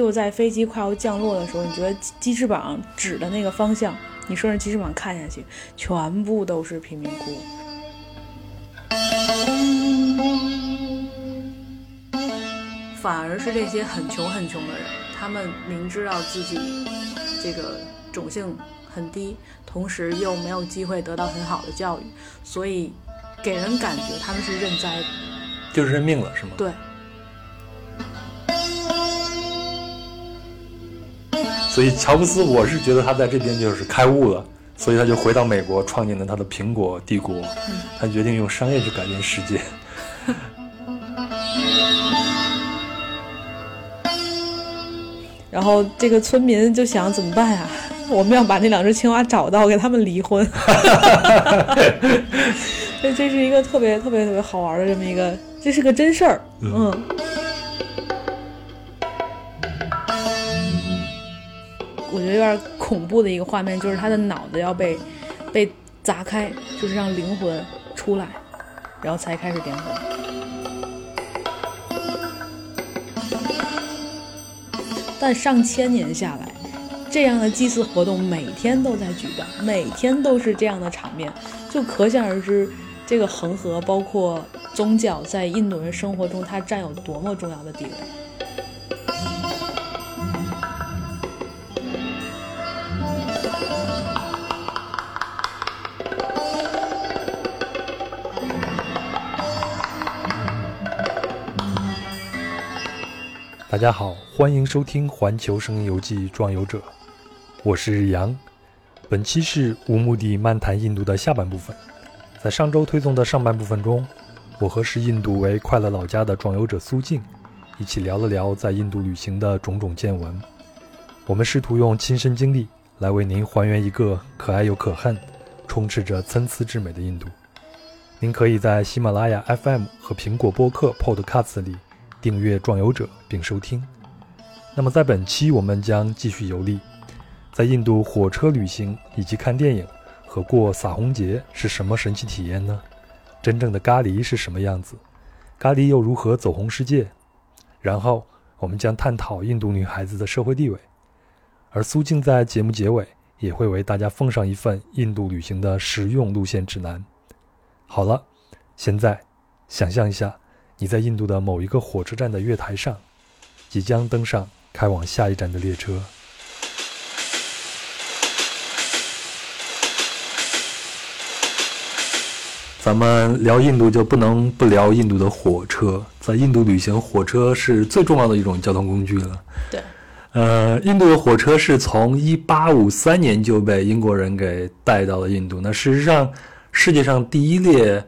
就在飞机快要降落的时候，你觉得机翅膀指的那个方向，你顺着机翅膀看下去，全部都是贫民窟。反而是这些很穷很穷的人，他们明知道自己这个种姓很低，同时又没有机会得到很好的教育，所以给人感觉他们是认栽的，就是认命了，是吗？对。所以乔布斯，我是觉得他在这边就是开悟了，所以他就回到美国，创建了他的苹果帝国。他决定用商业去改变世界。然后这个村民就想怎么办呀？我们要把那两只青蛙找到，给他们离婚。这这是一个特别特别特别好玩的这么一个，这是个真事儿。嗯。我有点恐怖的一个画面，就是他的脑子要被被砸开，就是让灵魂出来，然后才开始点火。但上千年下来，这样的祭祀活动每天都在举办，每天都是这样的场面，就可想而知，这个恒河包括宗教在印度人生活中它占有多么重要的地位。大家好，欢迎收听《环球声音游记·壮游者》，我是杨。本期是无目的漫谈印度的下半部分。在上周推送的上半部分中，我和视印度为快乐老家的壮游者苏静一起聊了聊在印度旅行的种种见闻。我们试图用亲身经历来为您还原一个可爱又可恨、充斥着参差之美的印度。您可以在喜马拉雅 FM 和苹果播客 Podcast 里。订阅壮游者并收听。那么，在本期我们将继续游历，在印度火车旅行以及看电影和过撒红节是什么神奇体验呢？真正的咖喱是什么样子？咖喱又如何走红世界？然后，我们将探讨印度女孩子的社会地位。而苏静在节目结尾也会为大家奉上一份印度旅行的实用路线指南。好了，现在想象一下。你在印度的某一个火车站的月台上，即将登上开往下一站的列车。咱们聊印度就不能不聊印度的火车。在印度旅行，火车是最重要的一种交通工具了。对，呃，印度的火车是从1853年就被英国人给带到了印度。那事实上，世界上第一列。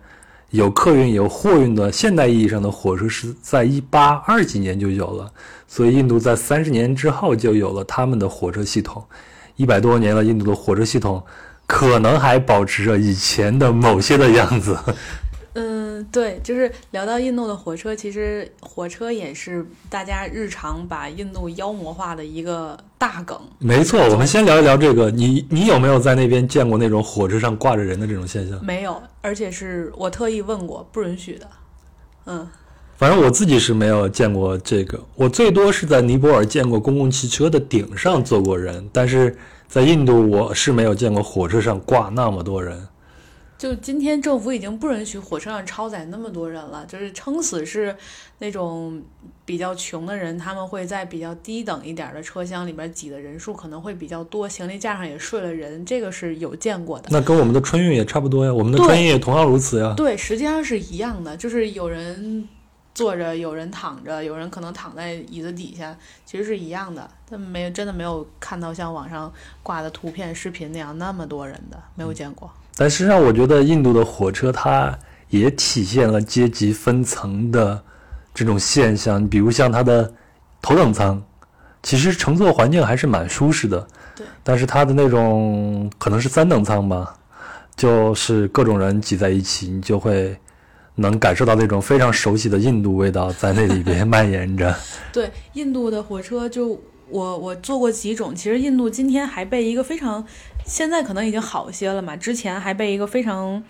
有客运有货运的现代意义上的火车是在一八二几年就有了，所以印度在三十年之后就有了他们的火车系统。一百多年了，印度的火车系统可能还保持着以前的某些的样子。嗯，对，就是聊到印度的火车，其实火车也是大家日常把印度妖魔化的一个大梗。没错，我们先聊一聊这个。你你有没有在那边见过那种火车上挂着人的这种现象？没有，而且是我特意问过，不允许的。嗯，反正我自己是没有见过这个。我最多是在尼泊尔见过公共汽车的顶上坐过人，但是在印度我是没有见过火车上挂那么多人。就今天政府已经不允许火车上超载那么多人了，就是撑死是那种比较穷的人，他们会在比较低等一点的车厢里边挤的人数可能会比较多，行李架上也睡了人，这个是有见过的。那跟我们的春运也差不多呀，我们的春运也同样如此呀。对，实际上是一样的，就是有人坐着，有人躺着，有人可能躺在椅子底下，其实是一样的。但没真的没有看到像网上挂的图片、视频那样那么多人的，没有见过。但实际上，我觉得印度的火车它也体现了阶级分层的这种现象。比如像它的头等舱，其实乘坐环境还是蛮舒适的。对。但是它的那种可能是三等舱吧，就是各种人挤在一起，你就会能感受到那种非常熟悉的印度味道在那里边 蔓延着。对，印度的火车就我我坐过几种，其实印度今天还被一个非常。现在可能已经好些了嘛？之前还被一个非常，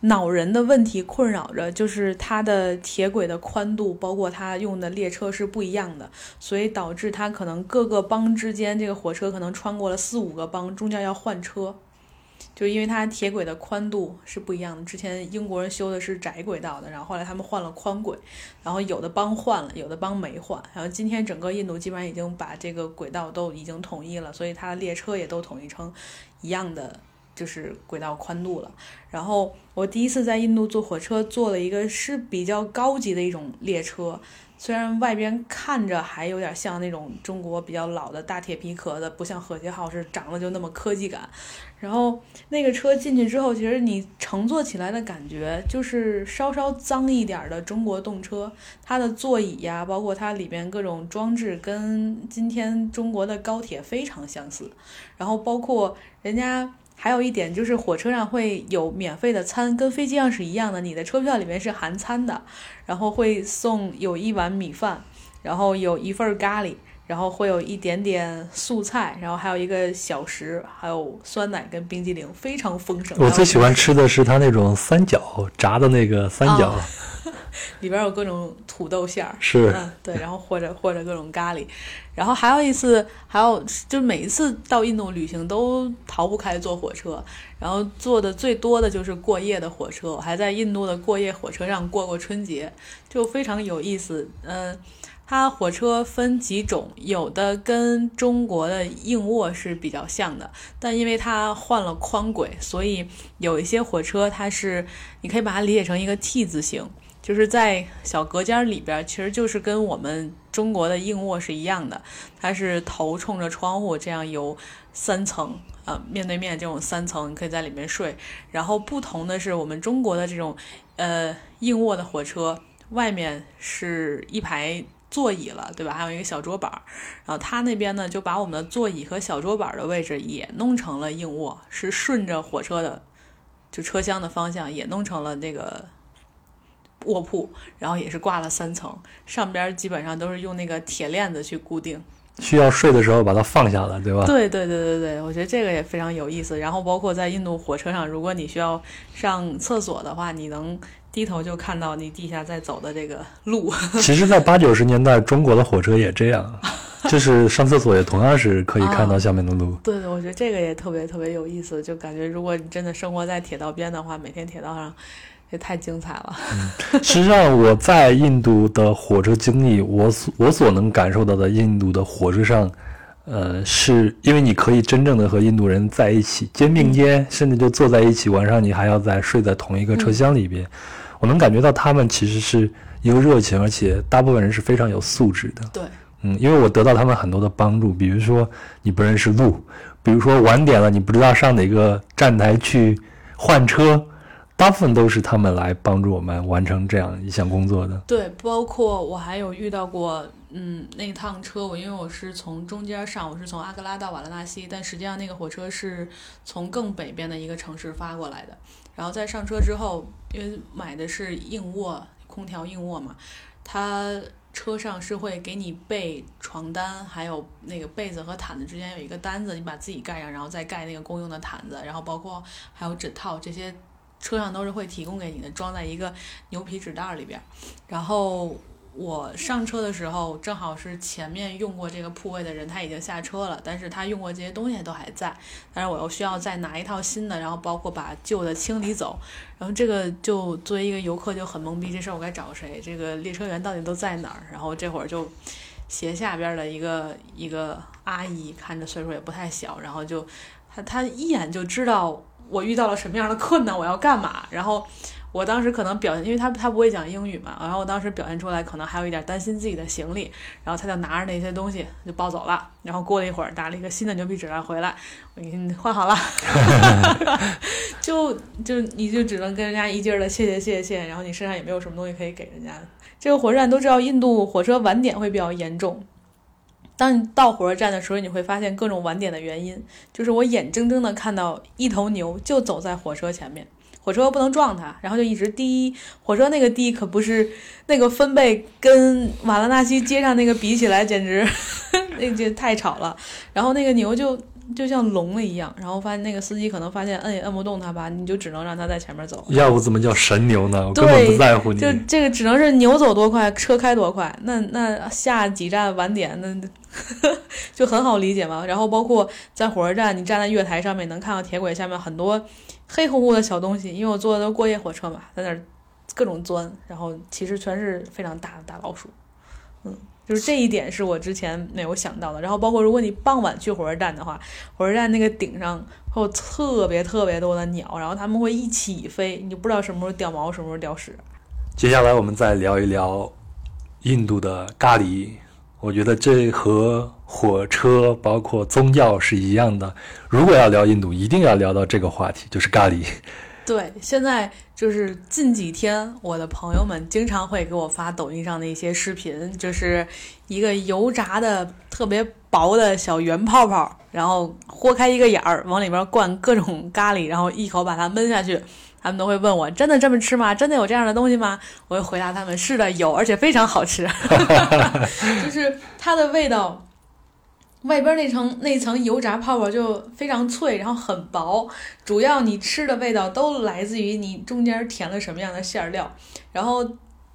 恼人的问题困扰着，就是它的铁轨的宽度，包括它用的列车是不一样的，所以导致它可能各个邦之间，这个火车可能穿过了四五个邦，中间要换车。就因为它铁轨的宽度是不一样的，之前英国人修的是窄轨道的，然后后来他们换了宽轨，然后有的帮换了，有的帮没换，然后今天整个印度基本上已经把这个轨道都已经统一了，所以它的列车也都统一成一样的就是轨道宽度了。然后我第一次在印度坐火车，坐了一个是比较高级的一种列车。虽然外边看着还有点像那种中国比较老的大铁皮壳的，不像和谐号是长得就那么科技感。然后那个车进去之后，其实你乘坐起来的感觉就是稍稍脏一点的中国动车，它的座椅呀，包括它里边各种装置，跟今天中国的高铁非常相似。然后包括人家。还有一点就是，火车上会有免费的餐，跟飞机上是一样的。你的车票里面是含餐的，然后会送有一碗米饭，然后有一份咖喱，然后会有一点点素菜，然后还有一个小食，还有酸奶跟冰激凌，非常丰盛。我最喜欢吃的是它那种三角炸的那个三角。里边有各种土豆馅儿，是，嗯，对，然后或者或者各种咖喱，然后还有一次，还有就每一次到印度旅行都逃不开坐火车，然后坐的最多的就是过夜的火车，我还在印度的过夜火车上过过春节，就非常有意思。嗯，它火车分几种，有的跟中国的硬卧是比较像的，但因为它换了宽轨，所以有一些火车它是你可以把它理解成一个 T 字形。就是在小隔间里边，其实就是跟我们中国的硬卧是一样的，它是头冲着窗户，这样有三层，呃，面对面这种三层，你可以在里面睡。然后不同的是，我们中国的这种呃硬卧的火车，外面是一排座椅了，对吧？还有一个小桌板，然后他那边呢就把我们的座椅和小桌板的位置也弄成了硬卧，是顺着火车的就车厢的方向也弄成了那个。卧铺，然后也是挂了三层，上边基本上都是用那个铁链子去固定。需要睡的时候把它放下了，对吧？对对对对对，我觉得这个也非常有意思。然后包括在印度火车上，如果你需要上厕所的话，你能低头就看到你地下在走的这个路。其实，在八九十年代，中国的火车也这样，就是上厕所也同样是可以看到下面的路。对对，我觉得这个也特别特别有意思，就感觉如果你真的生活在铁道边的话，每天铁道上。也太精彩了。实际上，我在印度的火车经历，我所我所能感受到的印度的火车上，呃，是因为你可以真正的和印度人在一起肩并肩，甚至就坐在一起，晚上你还要在睡在同一个车厢里边。我能感觉到他们其实是一个热情，而且大部分人是非常有素质的。对，嗯，因为我得到他们很多的帮助，比如说你不认识路，比如说晚点了你不知道上哪个站台去换车。大部分都是他们来帮助我们完成这样一项工作的。对，包括我还有遇到过，嗯，那趟车我因为我是从中间上，我是从阿格拉到瓦拉纳西，但实际上那个火车是从更北边的一个城市发过来的。然后在上车之后，因为买的是硬卧，空调硬卧嘛，它车上是会给你备床单，还有那个被子和毯子之间有一个单子，你把自己盖上，然后再盖那个公用的毯子，然后包括还有枕套这些。车上都是会提供给你的，装在一个牛皮纸袋里边。然后我上车的时候，正好是前面用过这个铺位的人，他已经下车了，但是他用过这些东西都还在。但是我又需要再拿一套新的，然后包括把旧的清理走。然后这个就作为一个游客就很懵逼，这事儿我该找谁？这个列车员到底都在哪儿？然后这会儿就斜下边的一个一个阿姨，看着岁数也不太小，然后就他他一眼就知道。我遇到了什么样的困难？我要干嘛？然后我当时可能表现，因为他他不会讲英语嘛，然后我当时表现出来可能还有一点担心自己的行李，然后他就拿着那些东西就抱走了。然后过了一会儿，拿了一个新的牛皮纸袋回来，我给你换好了，就就你就只能跟人家一劲儿的谢谢谢谢谢，然后你身上也没有什么东西可以给人家。这个火车站都知道，印度火车晚点会比较严重。当你到火车站的时候，你会发现各种晚点的原因，就是我眼睁睁的看到一头牛就走在火车前面，火车不能撞它，然后就一直滴。火车那个滴可不是那个分贝跟瓦拉纳西街上那个比起来，简直 那就太吵了。然后那个牛就就像聋了一样。然后发现那个司机可能发现摁也摁不动他吧，你就只能让他在前面走。要不怎么叫神牛呢？我根本不在乎你。就这个只能是牛走多快，车开多快。那那下几站晚点，那 就很好理解嘛。然后包括在火车站，你站在月台上面，能看到铁轨下面很多黑乎乎的小东西，因为我坐的都过夜火车嘛，在那儿各种钻，然后其实全是非常大的大老鼠。嗯。就是这一点是我之前没有想到的。然后包括如果你傍晚去火车站的话，火车站那个顶上会有特别特别多的鸟，然后它们会一起飞，你就不知道什么时候掉毛，什么时候掉屎。接下来我们再聊一聊印度的咖喱。我觉得这和火车包括宗教是一样的。如果要聊印度，一定要聊到这个话题，就是咖喱。对，现在就是近几天，我的朋友们经常会给我发抖音上的一些视频，就是一个油炸的特别薄的小圆泡泡，然后豁开一个眼儿，往里边灌各种咖喱，然后一口把它闷下去。他们都会问我：“真的这么吃吗？真的有这样的东西吗？”我会回答他们：“是的，有，而且非常好吃。”就是它的味道。外边那层那层油炸泡泡就非常脆，然后很薄，主要你吃的味道都来自于你中间填了什么样的馅料。然后，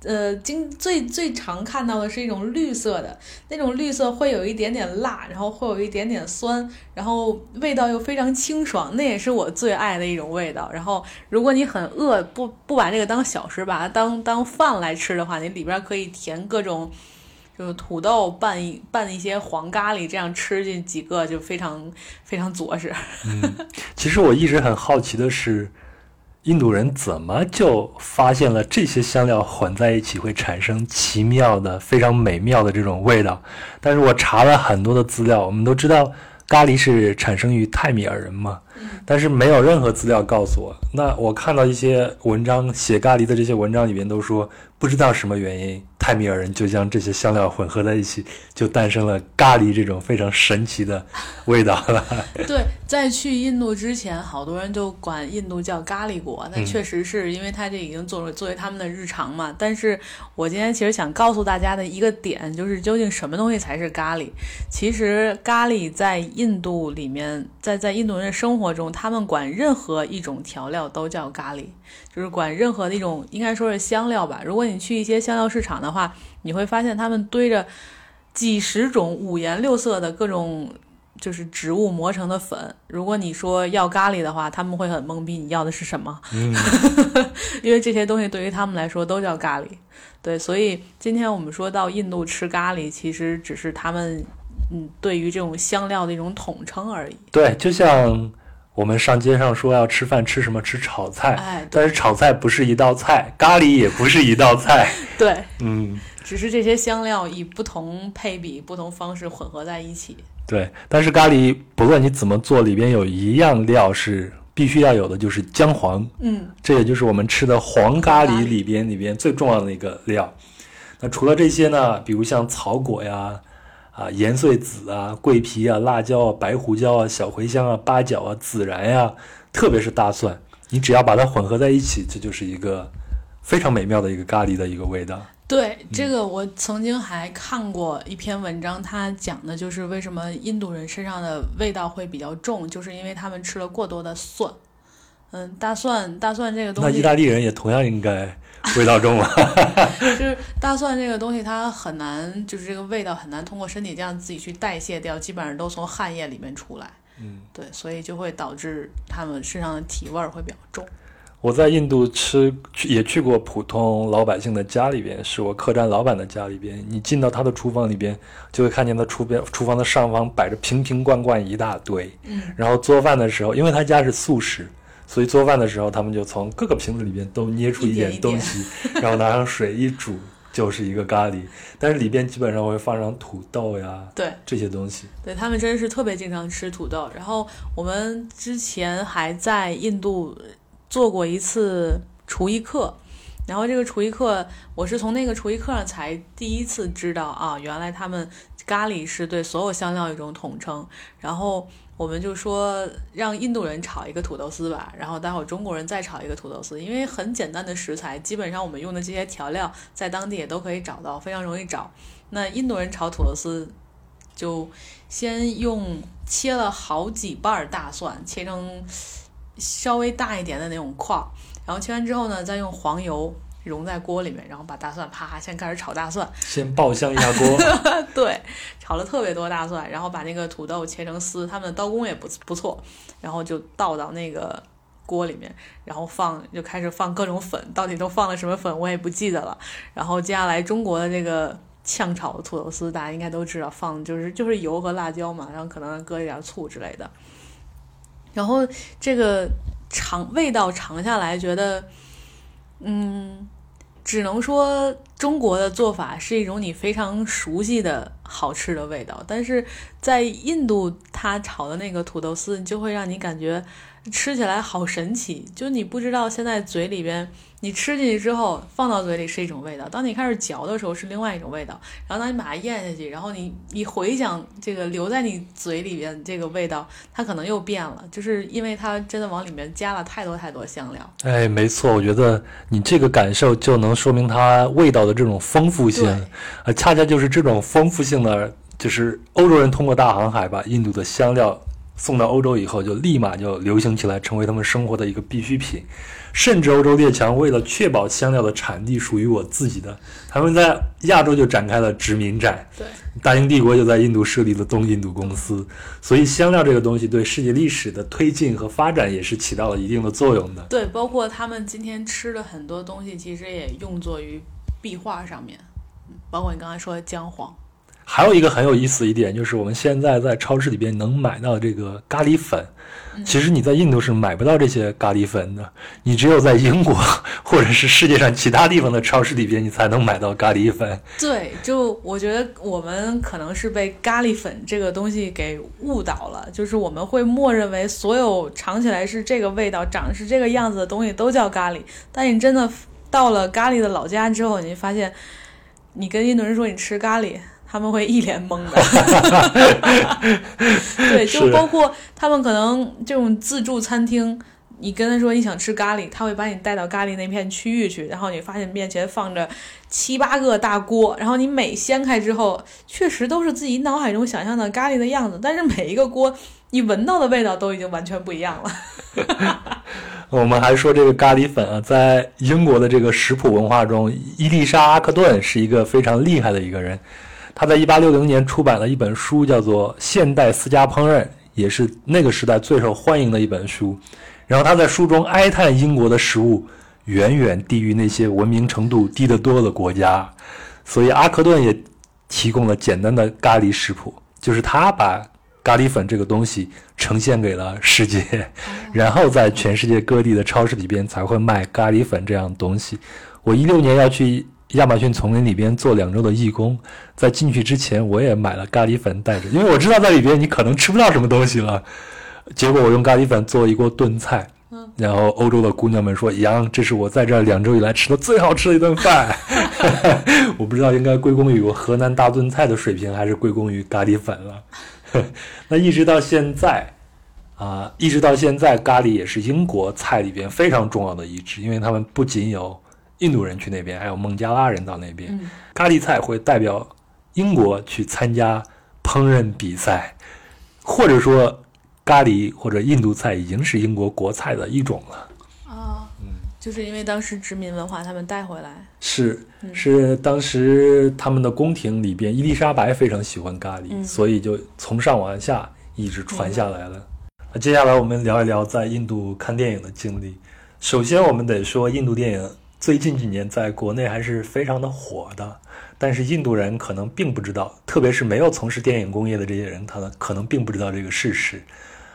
呃，经最最常看到的是一种绿色的，那种绿色会有一点点辣，然后会有一点点酸，然后味道又非常清爽，那也是我最爱的一种味道。然后，如果你很饿，不不把这个当小吃，把它当当饭来吃的话，你里边可以填各种。就是土豆拌一拌一些黄咖喱，这样吃进几个就非常非常着实。嗯，其实我一直很好奇的是，印度人怎么就发现了这些香料混在一起会产生奇妙的、非常美妙的这种味道？但是我查了很多的资料，我们都知道咖喱是产生于泰米尔人嘛，但是没有任何资料告诉我。那我看到一些文章写咖喱的这些文章里面都说。不知道什么原因，泰米尔人就将这些香料混合在一起，就诞生了咖喱这种非常神奇的味道了。对，在去印度之前，好多人就管印度叫咖喱国，那确实是因为它这已经作为作为他们的日常嘛。但是我今天其实想告诉大家的一个点，就是究竟什么东西才是咖喱？其实咖喱在印度里面，在在印度人的生活中，他们管任何一种调料都叫咖喱。就是管任何的一种，应该说是香料吧。如果你去一些香料市场的话，你会发现他们堆着几十种五颜六色的各种就是植物磨成的粉。如果你说要咖喱的话，他们会很懵逼，你要的是什么？嗯，因为这些东西对于他们来说都叫咖喱。对，所以今天我们说到印度吃咖喱，其实只是他们嗯对于这种香料的一种统称而已。对，就像。我们上街上说要吃饭，吃什么？吃炒菜。哎，但是炒菜不是一道菜，咖喱也不是一道菜。对，嗯，只是这些香料以不同配比、不同方式混合在一起。对，但是咖喱不论你怎么做，里边有一样料是必须要有的，就是姜黄。嗯，这也就是我们吃的黄咖喱里边里边最重要的一个料。那除了这些呢？比如像草果呀。啊，盐碎籽啊，桂皮啊，辣椒啊，白胡椒啊，小茴香啊，八角啊，孜然呀，特别是大蒜，你只要把它混合在一起，这就是一个非常美妙的一个咖喱的一个味道。对，这个我曾经还看过一篇文章，它讲的就是为什么印度人身上的味道会比较重，就是因为他们吃了过多的蒜。嗯，大蒜，大蒜这个东西，那意大利人也同样应该。味道重了，就是大蒜这个东西，它很难，就是这个味道很难通过身体这样自己去代谢掉，基本上都从汗液里面出来。嗯，对，所以就会导致他们身上的体味会比较重。我在印度吃去也去过普通老百姓的家里边，是我客栈老板的家里边。你进到他的厨房里边，就会看见他厨边厨房的上方摆着瓶瓶罐罐一大堆。嗯，然后做饭的时候，因为他家是素食。所以做饭的时候，他们就从各个瓶子里边都捏出一点东西，然后拿上水一煮，就是一个咖喱。但是里边基本上会放上土豆呀，对这些东西。对他们真是特别经常吃土豆。然后我们之前还在印度做过一次厨艺课，然后这个厨艺课我是从那个厨艺课上才第一次知道啊，原来他们咖喱是对所有香料一种统称。然后。我们就说让印度人炒一个土豆丝吧，然后待会儿中国人再炒一个土豆丝，因为很简单的食材，基本上我们用的这些调料在当地也都可以找到，非常容易找。那印度人炒土豆丝就先用切了好几瓣儿大蒜，切成稍微大一点的那种块儿，然后切完之后呢，再用黄油融在锅里面，然后把大蒜啪先开始炒大蒜，先爆香一下锅，对，炒了特别多大蒜，然后把那个土豆切成丝，他们的刀工也不不错，然后就倒到那个锅里面，然后放就开始放各种粉，到底都放了什么粉我也不记得了。然后接下来中国的这个炝炒的土豆丝，大家应该都知道，放就是就是油和辣椒嘛，然后可能搁一点醋之类的。然后这个尝味道尝下来，觉得嗯。只能说中国的做法是一种你非常熟悉的好吃的味道，但是在印度，它炒的那个土豆丝就会让你感觉吃起来好神奇，就你不知道现在嘴里边。你吃进去之后，放到嘴里是一种味道；当你开始嚼的时候，是另外一种味道。然后当你把它咽下去，然后你你回想这个留在你嘴里边这个味道，它可能又变了，就是因为它真的往里面加了太多太多香料。哎，没错，我觉得你这个感受就能说明它味道的这种丰富性，呃，恰恰就是这种丰富性的，就是欧洲人通过大航海把印度的香料送到欧洲以后，就立马就流行起来，成为他们生活的一个必需品。甚至欧洲列强为了确保香料的产地属于我自己的，他们在亚洲就展开了殖民战。对，大英帝国就在印度设立了东印度公司。所以香料这个东西对世界历史的推进和发展也是起到了一定的作用的。对，包括他们今天吃的很多东西，其实也用作于壁画上面，包括你刚才说的姜黄。还有一个很有意思一点，就是我们现在在超市里边能买到这个咖喱粉，其实你在印度是买不到这些咖喱粉的，你只有在英国或者是世界上其他地方的超市里边，你才能买到咖喱粉。对，就我觉得我们可能是被咖喱粉这个东西给误导了，就是我们会默认为所有尝起来是这个味道、长是这个样子的东西都叫咖喱，但你真的到了咖喱的老家之后，你发现，你跟印度人说你吃咖喱。他们会一脸懵的，对，就包括他们可能这种自助餐厅，你跟他说你想吃咖喱，他会把你带到咖喱那片区域去，然后你发现面前放着七八个大锅，然后你每掀开之后，确实都是自己脑海中想象的咖喱的样子，但是每一个锅你闻到的味道都已经完全不一样了。我们还说这个咖喱粉啊，在英国的这个食谱文化中，伊丽莎阿克顿是一个非常厉害的一个人。他在一八六零年出版了一本书，叫做《现代私家烹饪》，也是那个时代最受欢迎的一本书。然后他在书中哀叹英国的食物远远低于那些文明程度低得多的国家，所以阿克顿也提供了简单的咖喱食谱，就是他把咖喱粉这个东西呈现给了世界，然后在全世界各地的超市里边才会卖咖喱粉这样的东西。我一六年要去。亚马逊丛林里边做两周的义工，在进去之前，我也买了咖喱粉带着，因为我知道在里边你可能吃不到什么东西了。结果我用咖喱粉做了一锅炖菜，然后欧洲的姑娘们说：“杨，这是我在这两周以来吃的最好吃的一顿饭。”我不知道应该归功于我河南大炖菜的水平，还是归功于咖喱粉了。那一直到现在，啊，一直到现在，咖喱也是英国菜里边非常重要的一支，因为他们不仅有。印度人去那边，还有孟加拉人到那边，咖喱菜会代表英国去参加烹饪比赛，或者说咖喱或者印度菜已经是英国国菜的一种了。啊，嗯，就是因为当时殖民文化他们带回来，是是当时他们的宫廷里边，伊丽莎白非常喜欢咖喱，所以就从上往下一直传下来了。那接下来我们聊一聊在印度看电影的经历。首先，我们得说印度电影。最近几年在国内还是非常的火的，但是印度人可能并不知道，特别是没有从事电影工业的这些人，他呢可能并不知道这个事实。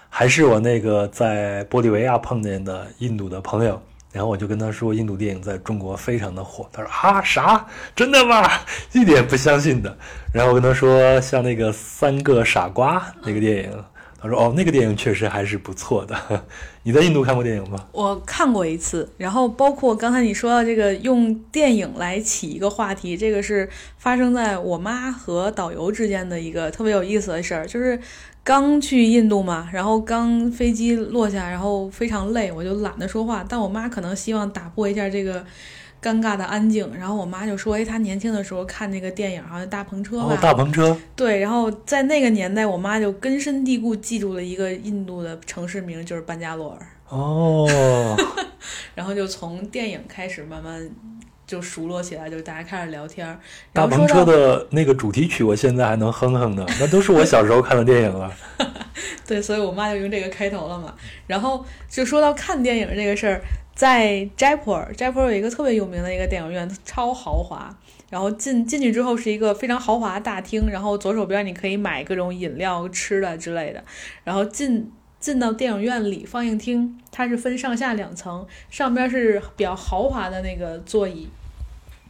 还是我那个在玻利维亚碰见的印度的朋友，然后我就跟他说，印度电影在中国非常的火。他说啊啥？真的吗？一点不相信的。然后我跟他说，像那个《三个傻瓜》那个电影。他说：“哦，那个电影确实还是不错的。你在印度看过电影吗？”我看过一次。然后包括刚才你说到这个用电影来起一个话题，这个是发生在我妈和导游之间的一个特别有意思的事儿。就是刚去印度嘛，然后刚飞机落下，然后非常累，我就懒得说话。但我妈可能希望打破一下这个尴尬的安静。然后我妈就说：“哎，她年轻的时候看那个电影，好像大篷车吧？哦，大篷车，对。然后在那个年代，我妈就根深蒂固记住了一个印度的城市名，就是班加罗尔。哦，然后就从电影开始慢慢就熟络起来，就大家开始聊天儿。大篷车的那个主题曲，我现在还能哼哼呢，那都是我小时候看的电影了。对，所以我妈就用这个开头了嘛。然后就说到看电影这个事儿，在斋普尔，斋普尔有一个特别有名的一个电影院，超豪华。然后进进去之后是一个非常豪华的大厅，然后左手边你可以买各种饮料、吃的之类的。然后进进到电影院里放映厅，它是分上下两层，上边是比较豪华的那个座椅，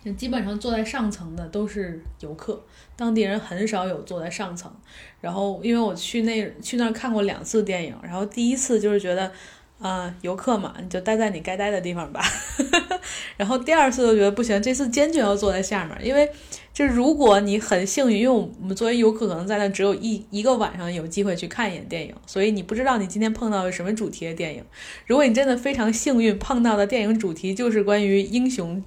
就基本上坐在上层的都是游客。当地人很少有坐在上层，然后因为我去那去那儿看过两次电影，然后第一次就是觉得，啊，游客嘛，你就待在你该待的地方吧。然后第二次就觉得不行，这次坚决要坐在下面，因为就是如果你很幸运，因为我们作为游客可能在那只有一一个晚上有机会去看一眼电影，所以你不知道你今天碰到什么主题的电影。如果你真的非常幸运碰到的电影主题就是关于英雄。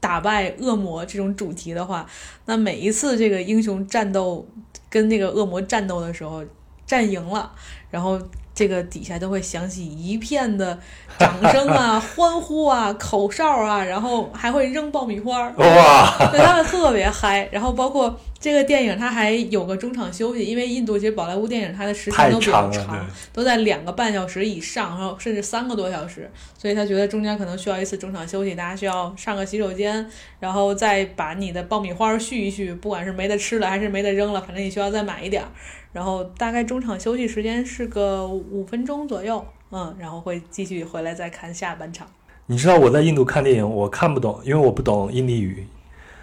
打败恶魔这种主题的话，那每一次这个英雄战斗跟那个恶魔战斗的时候，战赢了，然后这个底下都会响起一片的掌声 啊、欢呼啊、口哨啊，然后还会扔爆米花，哇，对他们特别嗨。然后包括这个电影，它还有个中场休息，因为印度其实宝莱坞电影它的时长都比较长，都在两个半小时以上，然后甚至三个多小时。所以他觉得中间可能需要一次中场休息，大家需要上个洗手间，然后再把你的爆米花续一续，不管是没得吃了还是没得扔了，反正你需要再买一点儿。然后大概中场休息时间是个五分钟左右，嗯，然后会继续回来再看下半场。你知道我在印度看电影，我看不懂，因为我不懂印地语。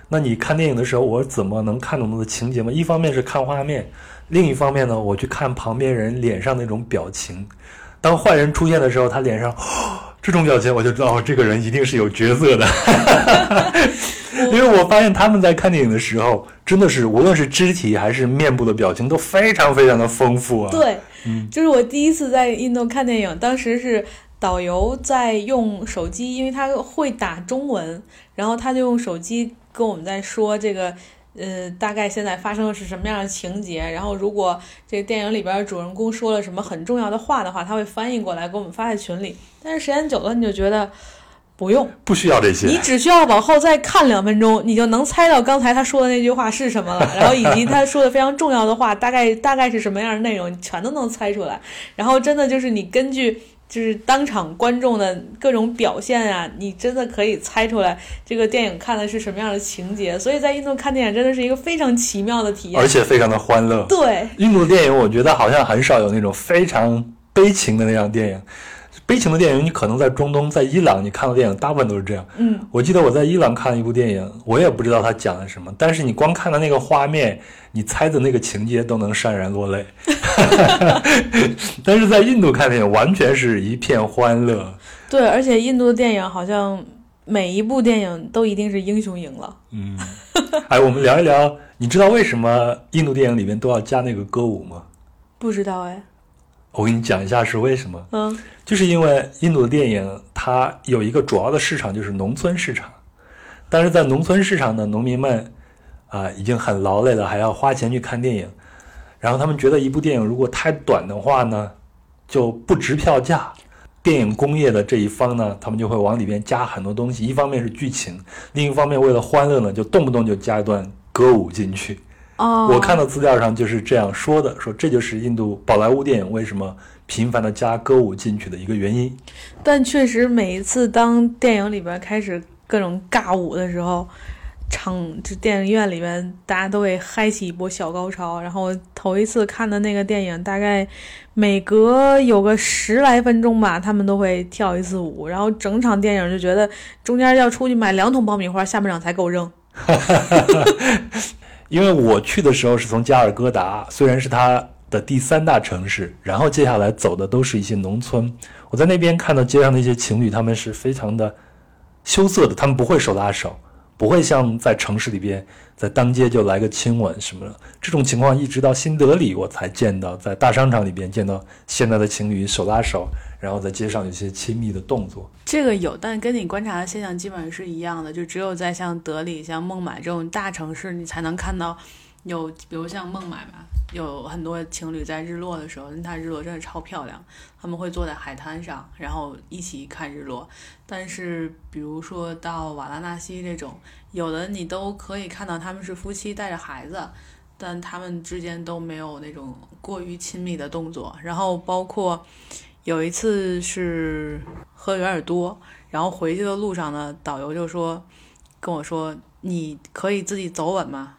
那你看电影的时候，我怎么能看懂它的情节吗？一方面是看画面，另一方面呢，我去看旁边人脸上那种表情。当坏人出现的时候，他脸上。这种表情我就知道，这个人一定是有角色的，因为我发现他们在看电影的时候，真的是无论是肢体还是面部的表情都非常非常的丰富啊。对，嗯，就是我第一次在印度看电影，当时是导游在用手机，因为他会打中文，然后他就用手机跟我们在说这个。呃，大概现在发生的是什么样的情节？然后，如果这个电影里边主人公说了什么很重要的话的话，他会翻译过来给我们发在群里。但是时间久了，你就觉得不用，不需要这些，你只需要往后再看两分钟，你就能猜到刚才他说的那句话是什么了。然后以及他说的非常重要的话，大概大概是什么样的内容，你全都能猜出来。然后真的就是你根据。就是当场观众的各种表现啊，你真的可以猜出来这个电影看的是什么样的情节。所以在印度看电影真的是一个非常奇妙的体验，而且非常的欢乐。对，印度电影我觉得好像很少有那种非常悲情的那样电影。悲情的电影，你可能在中东、在伊朗，你看到电影大部分都是这样。嗯，我记得我在伊朗看了一部电影，我也不知道它讲的什么，但是你光看到那个画面，你猜的那个情节都能潸然落泪。但是在印度看电影，完全是一片欢乐。对，而且印度的电影好像每一部电影都一定是英雄赢了。嗯，哎，我们聊一聊，你知道为什么印度电影里面都要加那个歌舞吗？不知道哎。我给你讲一下是为什么。嗯，就是因为印度的电影它有一个主要的市场就是农村市场，但是在农村市场的农民们啊已经很劳累了，还要花钱去看电影，然后他们觉得一部电影如果太短的话呢，就不值票价。电影工业的这一方呢，他们就会往里边加很多东西，一方面是剧情，另一方面为了欢乐呢，就动不动就加一段歌舞进去。我看到资料上就是这样说的，说这就是印度宝莱坞电影为什么频繁的加歌舞进去的一个原因。但确实，每一次当电影里边开始各种尬舞的时候，场这电影院里边大家都会嗨起一波小高潮。然后头一次看的那个电影，大概每隔有个十来分钟吧，他们都会跳一次舞。然后整场电影就觉得中间要出去买两桶爆米花，下半场才够扔。因为我去的时候是从加尔各答，虽然是它的第三大城市，然后接下来走的都是一些农村。我在那边看到街上那些情侣，他们是非常的羞涩的，他们不会手拉手，不会像在城市里边，在当街就来个亲吻什么的。这种情况一直到新德里我才见到，在大商场里边见到现在的情侣手拉手，然后在街上有些亲密的动作。这个有，但跟你观察的现象基本上是一样的，就只有在像德里、像孟买这种大城市，你才能看到有，比如像孟买吧。有很多情侣在日落的时候，那它日落真的超漂亮。他们会坐在海滩上，然后一起看日落。但是，比如说到瓦拉纳西这种，有的你都可以看到他们是夫妻带着孩子，但他们之间都没有那种过于亲密的动作。然后，包括有一次是喝有点多，然后回去的路上呢，导游就说跟我说：“你可以自己走稳吗？”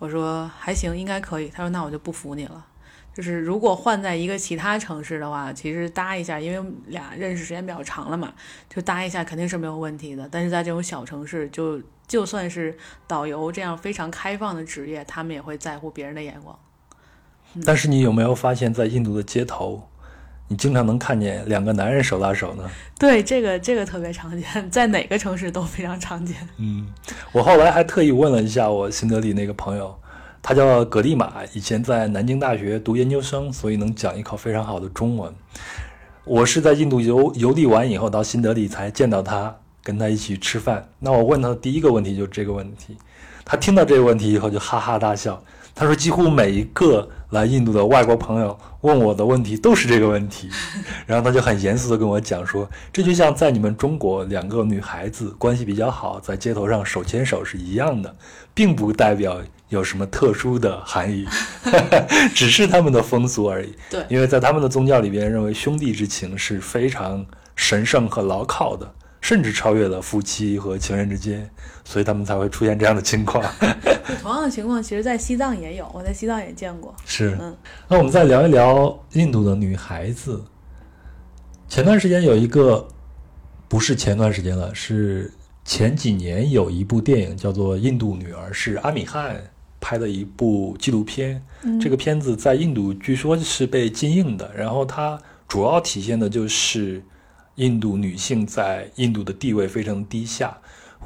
我说还行，应该可以。他说那我就不服你了。就是如果换在一个其他城市的话，其实搭一下，因为俩认识时间比较长了嘛，就搭一下肯定是没有问题的。但是在这种小城市，就就算是导游这样非常开放的职业，他们也会在乎别人的眼光。但是你有没有发现，在印度的街头？你经常能看见两个男人手拉手呢？对，这个这个特别常见，在哪个城市都非常常见。嗯，我后来还特意问了一下我新德里那个朋友，他叫葛丽玛，以前在南京大学读研究生，所以能讲一口非常好的中文。我是在印度游游历完以后到新德里才见到他，跟他一起吃饭。那我问他的第一个问题就是这个问题，他听到这个问题以后就哈哈大笑。他说：“几乎每一个来印度的外国朋友问我的问题都是这个问题，然后他就很严肃的跟我讲说，这就像在你们中国两个女孩子关系比较好，在街头上手牵手是一样的，并不代表有什么特殊的含义，只是他们的风俗而已。对，因为在他们的宗教里边，认为兄弟之情是非常神圣和牢靠的。”甚至超越了夫妻和情人之间，所以他们才会出现这样的情况。同样的情况，其实，在西藏也有，我在西藏也见过。是，嗯，那我们再聊一聊印度的女孩子。前段时间有一个，不是前段时间了，是前几年有一部电影叫做《印度女儿》，是阿米汗拍的一部纪录片。这个片子在印度据说是被禁映的，然后它主要体现的就是。印度女性在印度的地位非常低下，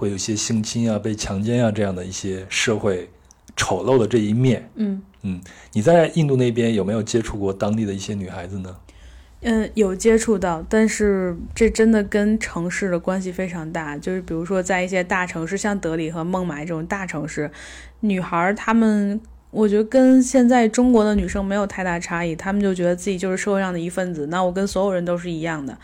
会有一些性侵啊、被强奸啊这样的一些社会丑陋的这一面。嗯嗯，你在印度那边有没有接触过当地的一些女孩子呢？嗯，有接触到，但是这真的跟城市的关系非常大。就是比如说，在一些大城市，像德里和孟买这种大城市，女孩她们，我觉得跟现在中国的女生没有太大差异。她们就觉得自己就是社会上的一份子，那我跟所有人都是一样的。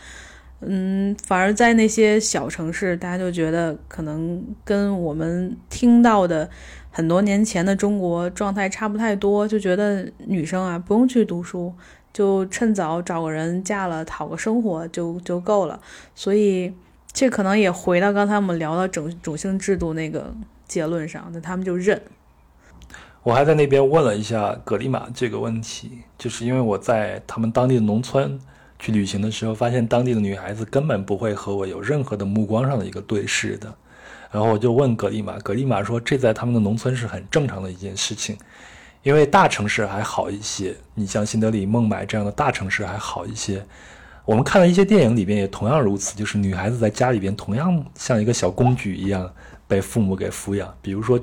嗯，反而在那些小城市，大家就觉得可能跟我们听到的很多年前的中国状态差不太多，就觉得女生啊不用去读书，就趁早找个人嫁了，讨个生活就就够了。所以这可能也回到刚才我们聊的种种姓制度那个结论上，那他们就认。我还在那边问了一下格里玛这个问题，就是因为我在他们当地的农村。去旅行的时候，发现当地的女孩子根本不会和我有任何的目光上的一个对视的。然后我就问格丽玛，格丽玛说这在他们的农村是很正常的一件事情，因为大城市还好一些，你像新德里、孟买这样的大城市还好一些。我们看了一些电影里边也同样如此，就是女孩子在家里边同样像一个小公举一样被父母给抚养。比如说，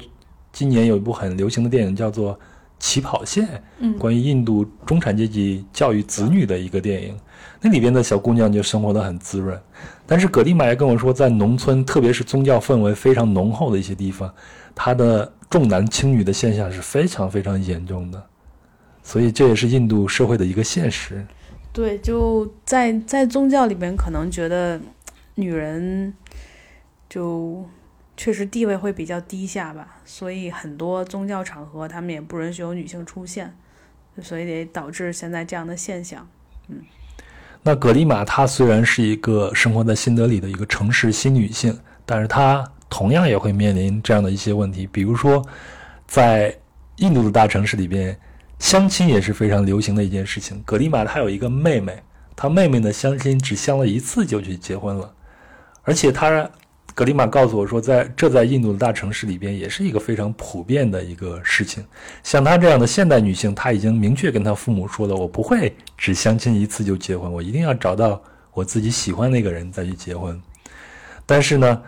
今年有一部很流行的电影叫做《起跑线》，嗯，关于印度中产阶级教育子女的一个电影。那里边的小姑娘就生活的很滋润，但是葛丽玛也跟我说，在农村，特别是宗教氛围非常浓厚的一些地方，她的重男轻女的现象是非常非常严重的，所以这也是印度社会的一个现实。对，就在在宗教里边，可能觉得女人就确实地位会比较低下吧，所以很多宗教场合他们也不允许有女性出现，所以得导致现在这样的现象。嗯。那格丽玛她虽然是一个生活在新德里的一个城市新女性，但是她同样也会面临这样的一些问题，比如说，在印度的大城市里边，相亲也是非常流行的一件事情。格丽玛她有一个妹妹，她妹妹呢相亲只相了一次就去结婚了，而且她。格里玛告诉我说，在这在印度的大城市里边，也是一个非常普遍的一个事情。像她这样的现代女性，她已经明确跟她父母说了，我不会只相亲一次就结婚，我一定要找到我自己喜欢那个人再去结婚。但是呢，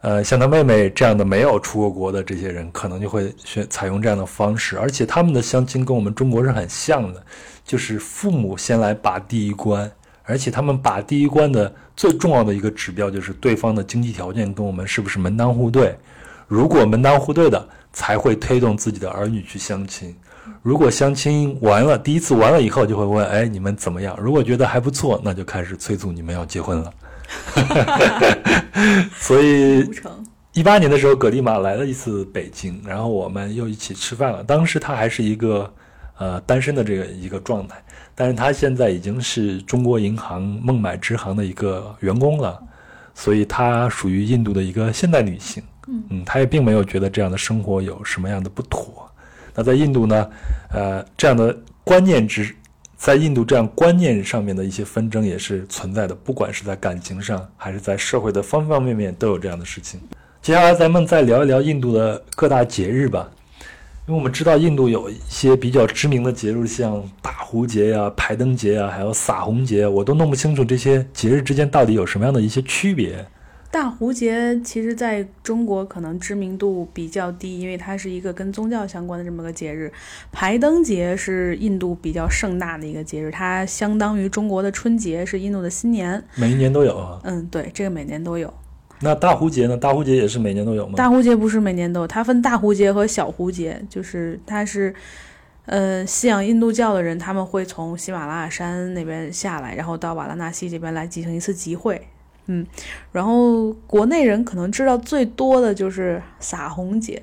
呃，像他妹妹这样的没有出过国的这些人，可能就会选采用这样的方式，而且他们的相亲跟我们中国是很像的，就是父母先来把第一关，而且他们把第一关的最重要的一个指标就是对方的经济条件跟我们是不是门当户对，如果门当户对的，才会推动自己的儿女去相亲。如果相亲完了，第一次完了以后，就会问，哎，你们怎么样？如果觉得还不错，那就开始催促你们要结婚了。所以，一八年的时候，葛丽玛来了一次北京，然后我们又一起吃饭了。当时他还是一个呃单身的这个一个状态，但是他现在已经是中国银行孟买支行的一个员工了，所以她属于印度的一个现代女性。嗯她，也并没有觉得这样的生活有什么样的不妥。那在印度呢，呃，这样的观念之。在印度，这样观念上面的一些纷争也是存在的，不管是在感情上，还是在社会的方方面面，都有这样的事情。接下来，咱们再聊一聊印度的各大节日吧，因为我们知道印度有一些比较知名的节日，像大壶节呀、排灯节呀，还有撒红节，我都弄不清楚这些节日之间到底有什么样的一些区别。大壶节其实在中国可能知名度比较低，因为它是一个跟宗教相关的这么个节日。排灯节是印度比较盛大的一个节日，它相当于中国的春节，是印度的新年。每一年都有啊？嗯，对，这个每年都有。那大壶节呢？大壶节也是每年都有吗？大壶节不是每年都有，它分大壶节和小壶节，就是它是，呃，信仰印度教的人他们会从喜马拉雅山那边下来，然后到瓦拉纳西这边来进行一次集会。嗯，然后国内人可能知道最多的就是撒红节。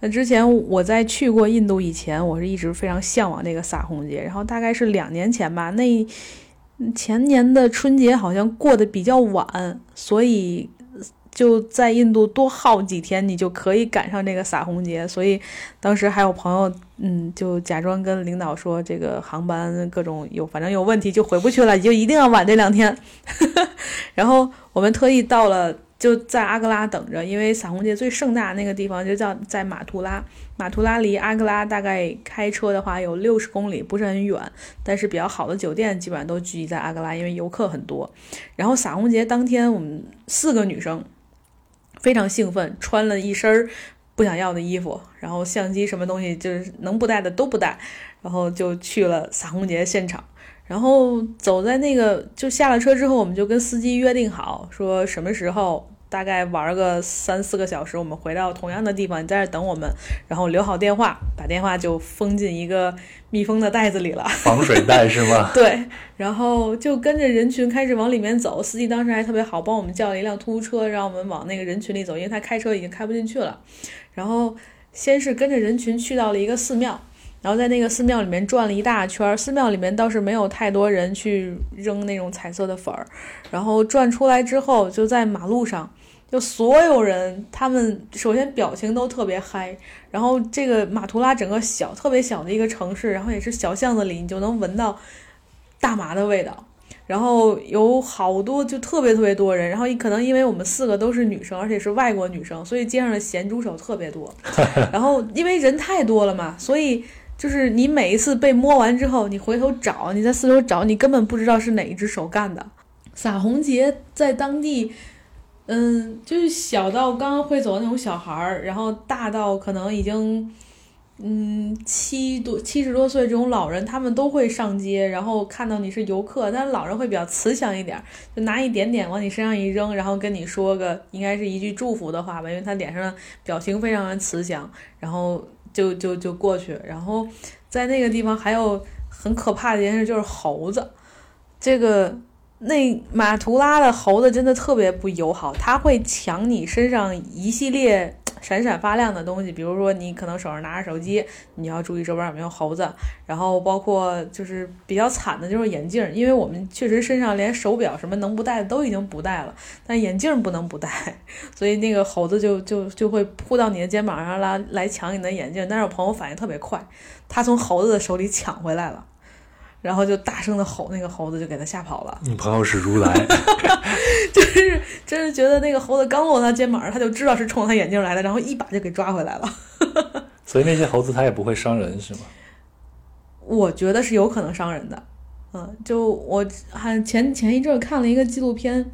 那之前我在去过印度以前，我是一直非常向往那个撒红节。然后大概是两年前吧，那前年的春节好像过得比较晚，所以。就在印度多耗几天，你就可以赶上这个撒红节。所以当时还有朋友，嗯，就假装跟领导说这个航班各种有，反正有问题就回不去了，就一定要晚这两天。然后我们特意到了，就在阿格拉等着，因为撒红节最盛大那个地方就叫在马图拉。马图拉离阿格拉大概开车的话有六十公里，不是很远，但是比较好的酒店基本上都聚集在阿格拉，因为游客很多。然后撒红节当天，我们四个女生。非常兴奋，穿了一身不想要的衣服，然后相机什么东西就是能不带的都不带，然后就去了撒红节现场。然后走在那个就下了车之后，我们就跟司机约定好，说什么时候。大概玩个三四个小时，我们回到同样的地方，你在这等我们，然后留好电话，把电话就封进一个密封的袋子里了，防水袋是吗？对，然后就跟着人群开始往里面走。司机当时还特别好，帮我们叫了一辆出租车，让我们往那个人群里走，因为他开车已经开不进去了。然后先是跟着人群去到了一个寺庙。然后在那个寺庙里面转了一大圈，寺庙里面倒是没有太多人去扔那种彩色的粉儿。然后转出来之后，就在马路上，就所有人他们首先表情都特别嗨。然后这个马图拉整个小特别小的一个城市，然后也是小巷子里，你就能闻到大麻的味道。然后有好多就特别特别多人，然后可能因为我们四个都是女生，而且是外国女生，所以街上的咸猪手特别多。然后因为人太多了嘛，所以。就是你每一次被摸完之后，你回头找，你在四周找，你根本不知道是哪一只手干的。撒红节在当地，嗯，就是小到刚刚会走那种小孩儿，然后大到可能已经，嗯，七多七十多岁这种老人，他们都会上街，然后看到你是游客，但老人会比较慈祥一点，就拿一点点往你身上一扔，然后跟你说个应该是一句祝福的话吧，因为他脸上表情非常的慈祥，然后。就就就过去，然后在那个地方还有很可怕的一件事，就是猴子。这个那马图拉的猴子真的特别不友好，它会抢你身上一系列。闪闪发亮的东西，比如说你可能手上拿着手机，你要注意周边有没有猴子。然后包括就是比较惨的就是眼镜，因为我们确实身上连手表什么能不戴的都已经不戴了，但眼镜不能不戴，所以那个猴子就 就就会扑到你的肩膀上来来抢你的眼镜。但是我朋友反应特别快，他从猴子的手里抢回来了。然后就大声的吼，那个猴子就给他吓跑了。你朋友是如来，就是真是觉得那个猴子刚落他肩膀上，他就知道是冲他眼镜来的，然后一把就给抓回来了。所以那些猴子它也不会伤人，是吗？我觉得是有可能伤人的。嗯，就我还前前一阵看了一个纪录片，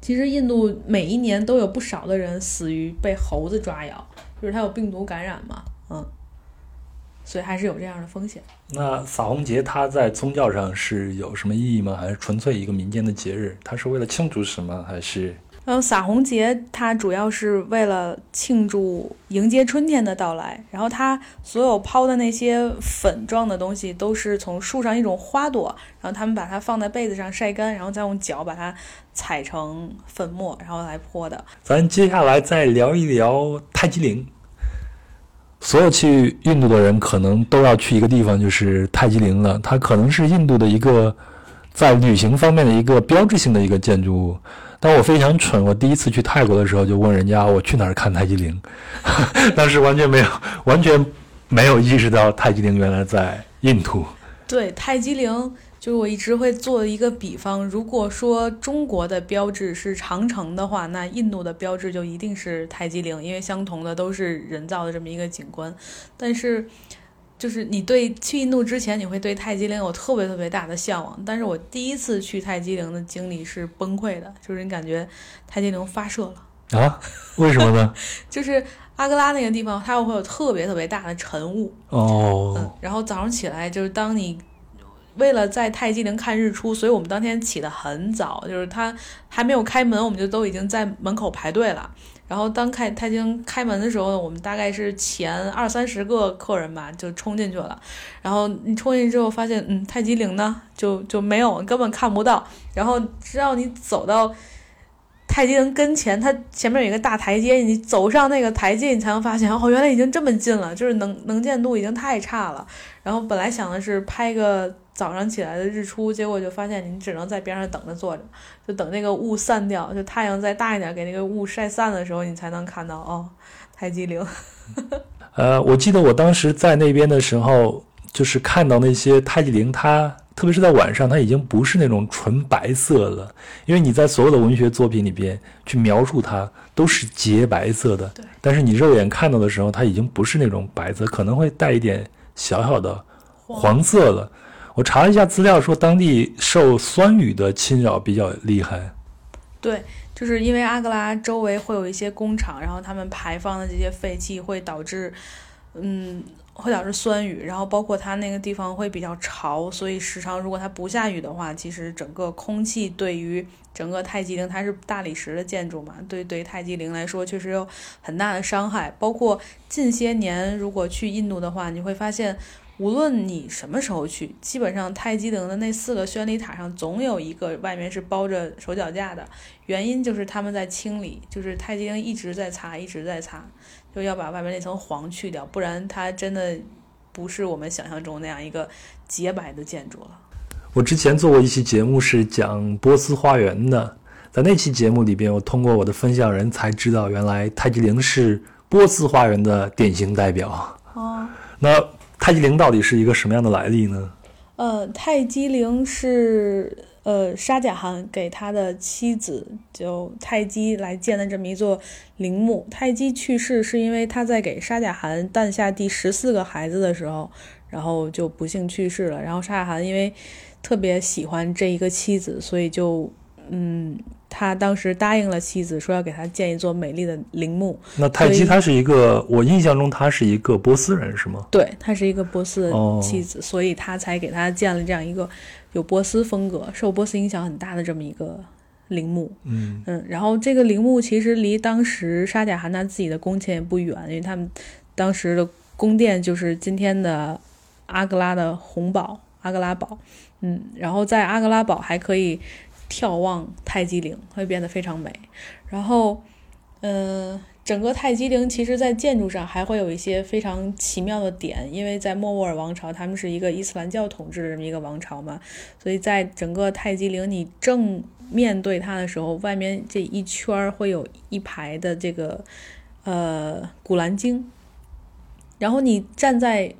其实印度每一年都有不少的人死于被猴子抓咬，就是它有病毒感染嘛，嗯，所以还是有这样的风险。那撒红节它在宗教上是有什么意义吗？还是纯粹一个民间的节日？它是为了庆祝什么？还是？然后撒红节它主要是为了庆祝迎接春天的到来，然后它所有抛的那些粉状的东西都是从树上一种花朵，然后他们把它放在被子上晒干，然后再用脚把它踩成粉末，然后来泼的。咱接下来再聊一聊泰姬陵。所有去印度的人可能都要去一个地方，就是泰姬陵了。它可能是印度的一个在旅行方面的一个标志性的一个建筑物。但我非常蠢，我第一次去泰国的时候就问人家我去哪儿看泰姬陵，当时完全没有完全没有意识到泰姬陵原来在印度。对，泰姬陵就是我一直会做一个比方，如果说中国的标志是长城的话，那印度的标志就一定是泰姬陵，因为相同的都是人造的这么一个景观，但是。就是你对去印度之前，你会对泰姬陵有特别特别大的向往。但是我第一次去泰姬陵的经历是崩溃的，就是你感觉泰姬陵发射了啊？为什么呢？就是阿格拉那个地方，它会有特别特别大的晨雾哦。嗯，然后早上起来，就是当你为了在泰姬陵看日出，所以我们当天起得很早，就是它还没有开门，我们就都已经在门口排队了。然后当开泰京开门的时候，我们大概是前二三十个客人吧，就冲进去了。然后你冲进去之后，发现嗯，泰姬陵呢就就没有，根本看不到。然后直到你走到泰姬陵跟前，它前面有一个大台阶，你走上那个台阶，你才能发现哦，原来已经这么近了，就是能能见度已经太差了。然后本来想的是拍个。早上起来的日出，结果就发现你只能在边上等着坐着，就等那个雾散掉，就太阳再大一点，给那个雾晒散的时候，你才能看到哦，泰姬陵。呃，我记得我当时在那边的时候，就是看到那些泰姬陵，它特别是在晚上，它已经不是那种纯白色了，因为你在所有的文学作品里边去描述它都是洁白色的，对。但是你肉眼看到的时候，它已经不是那种白色，可能会带一点小小的黄色了。我查了一下资料，说当地受酸雨的侵扰比较厉害。对，就是因为阿格拉周围会有一些工厂，然后他们排放的这些废气会导致，嗯，会导致酸雨，然后包括它那个地方会比较潮，所以时常如果它不下雨的话，其实整个空气对于整个泰姬陵，它是大理石的建筑嘛，对对泰姬陵来说确实有很大的伤害。包括近些年如果去印度的话，你会发现。无论你什么时候去，基本上泰姬陵的那四个宣礼塔上总有一个外面是包着手脚架的，原因就是他们在清理，就是泰姬陵一直在擦，一直在擦，就要把外面那层黄去掉，不然它真的不是我们想象中那样一个洁白的建筑了。我之前做过一期节目是讲波斯花园的，在那期节目里边，我通过我的分享人才知道，原来泰姬陵是波斯花园的典型代表。哦，那。泰姬陵到底是一个什么样的来历呢？呃，泰姬陵是呃沙贾汗给他的妻子就泰姬来建的这么一座陵墓。泰姬去世是因为他在给沙贾汗诞下第十四个孩子的时候，然后就不幸去世了。然后沙贾汗因为特别喜欢这一个妻子，所以就嗯。他当时答应了妻子，说要给他建一座美丽的陵墓。那泰姬他是一个，我印象中他是一个波斯人，是吗？对，他是一个波斯的妻子，所以他才给他建了这样一个有波斯风格、受波斯影响很大的这么一个陵墓。嗯嗯，然后这个陵墓其实离当时沙贾汗他自己的宫前也不远，因为他们当时的宫殿就是今天的阿格拉的红堡阿格拉堡。嗯，然后在阿格拉堡还可以。眺望泰姬陵会变得非常美，然后，嗯，整个泰姬陵其实在建筑上还会有一些非常奇妙的点，因为在莫卧儿王朝，他们是一个伊斯兰教统治的这么一个王朝嘛，所以在整个泰姬陵，你正面对它的时候，外面这一圈会有一排的这个呃古兰经，然后你站在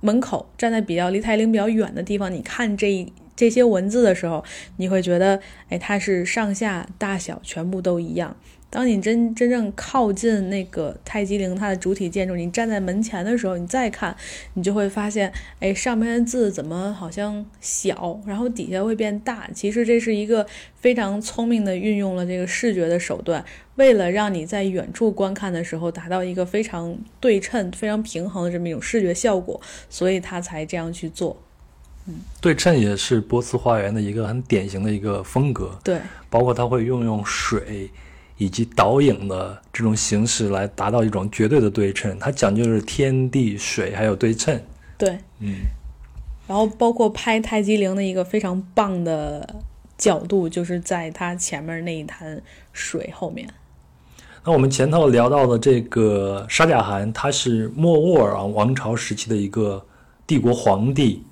门口，站在比较离泰陵比较远的地方，你看这一。这些文字的时候，你会觉得，哎，它是上下大小全部都一样。当你真真正靠近那个泰姬陵它的主体建筑，你站在门前的时候，你再看，你就会发现，哎，上面的字怎么好像小，然后底下会变大？其实这是一个非常聪明的运用了这个视觉的手段，为了让你在远处观看的时候达到一个非常对称、非常平衡的这么一种视觉效果，所以他才这样去做。对称也是波斯花园的一个很典型的一个风格，对，包括它会运用水以及倒影的这种形式来达到一种绝对的对称，它讲究的是天地水还有对称。对，嗯，然后包括拍泰姬陵的一个非常棒的角度，就是在它前面那一潭水后面。那我们前头聊到的这个沙贾汗，他是莫卧儿王王朝时期的一个帝国皇帝。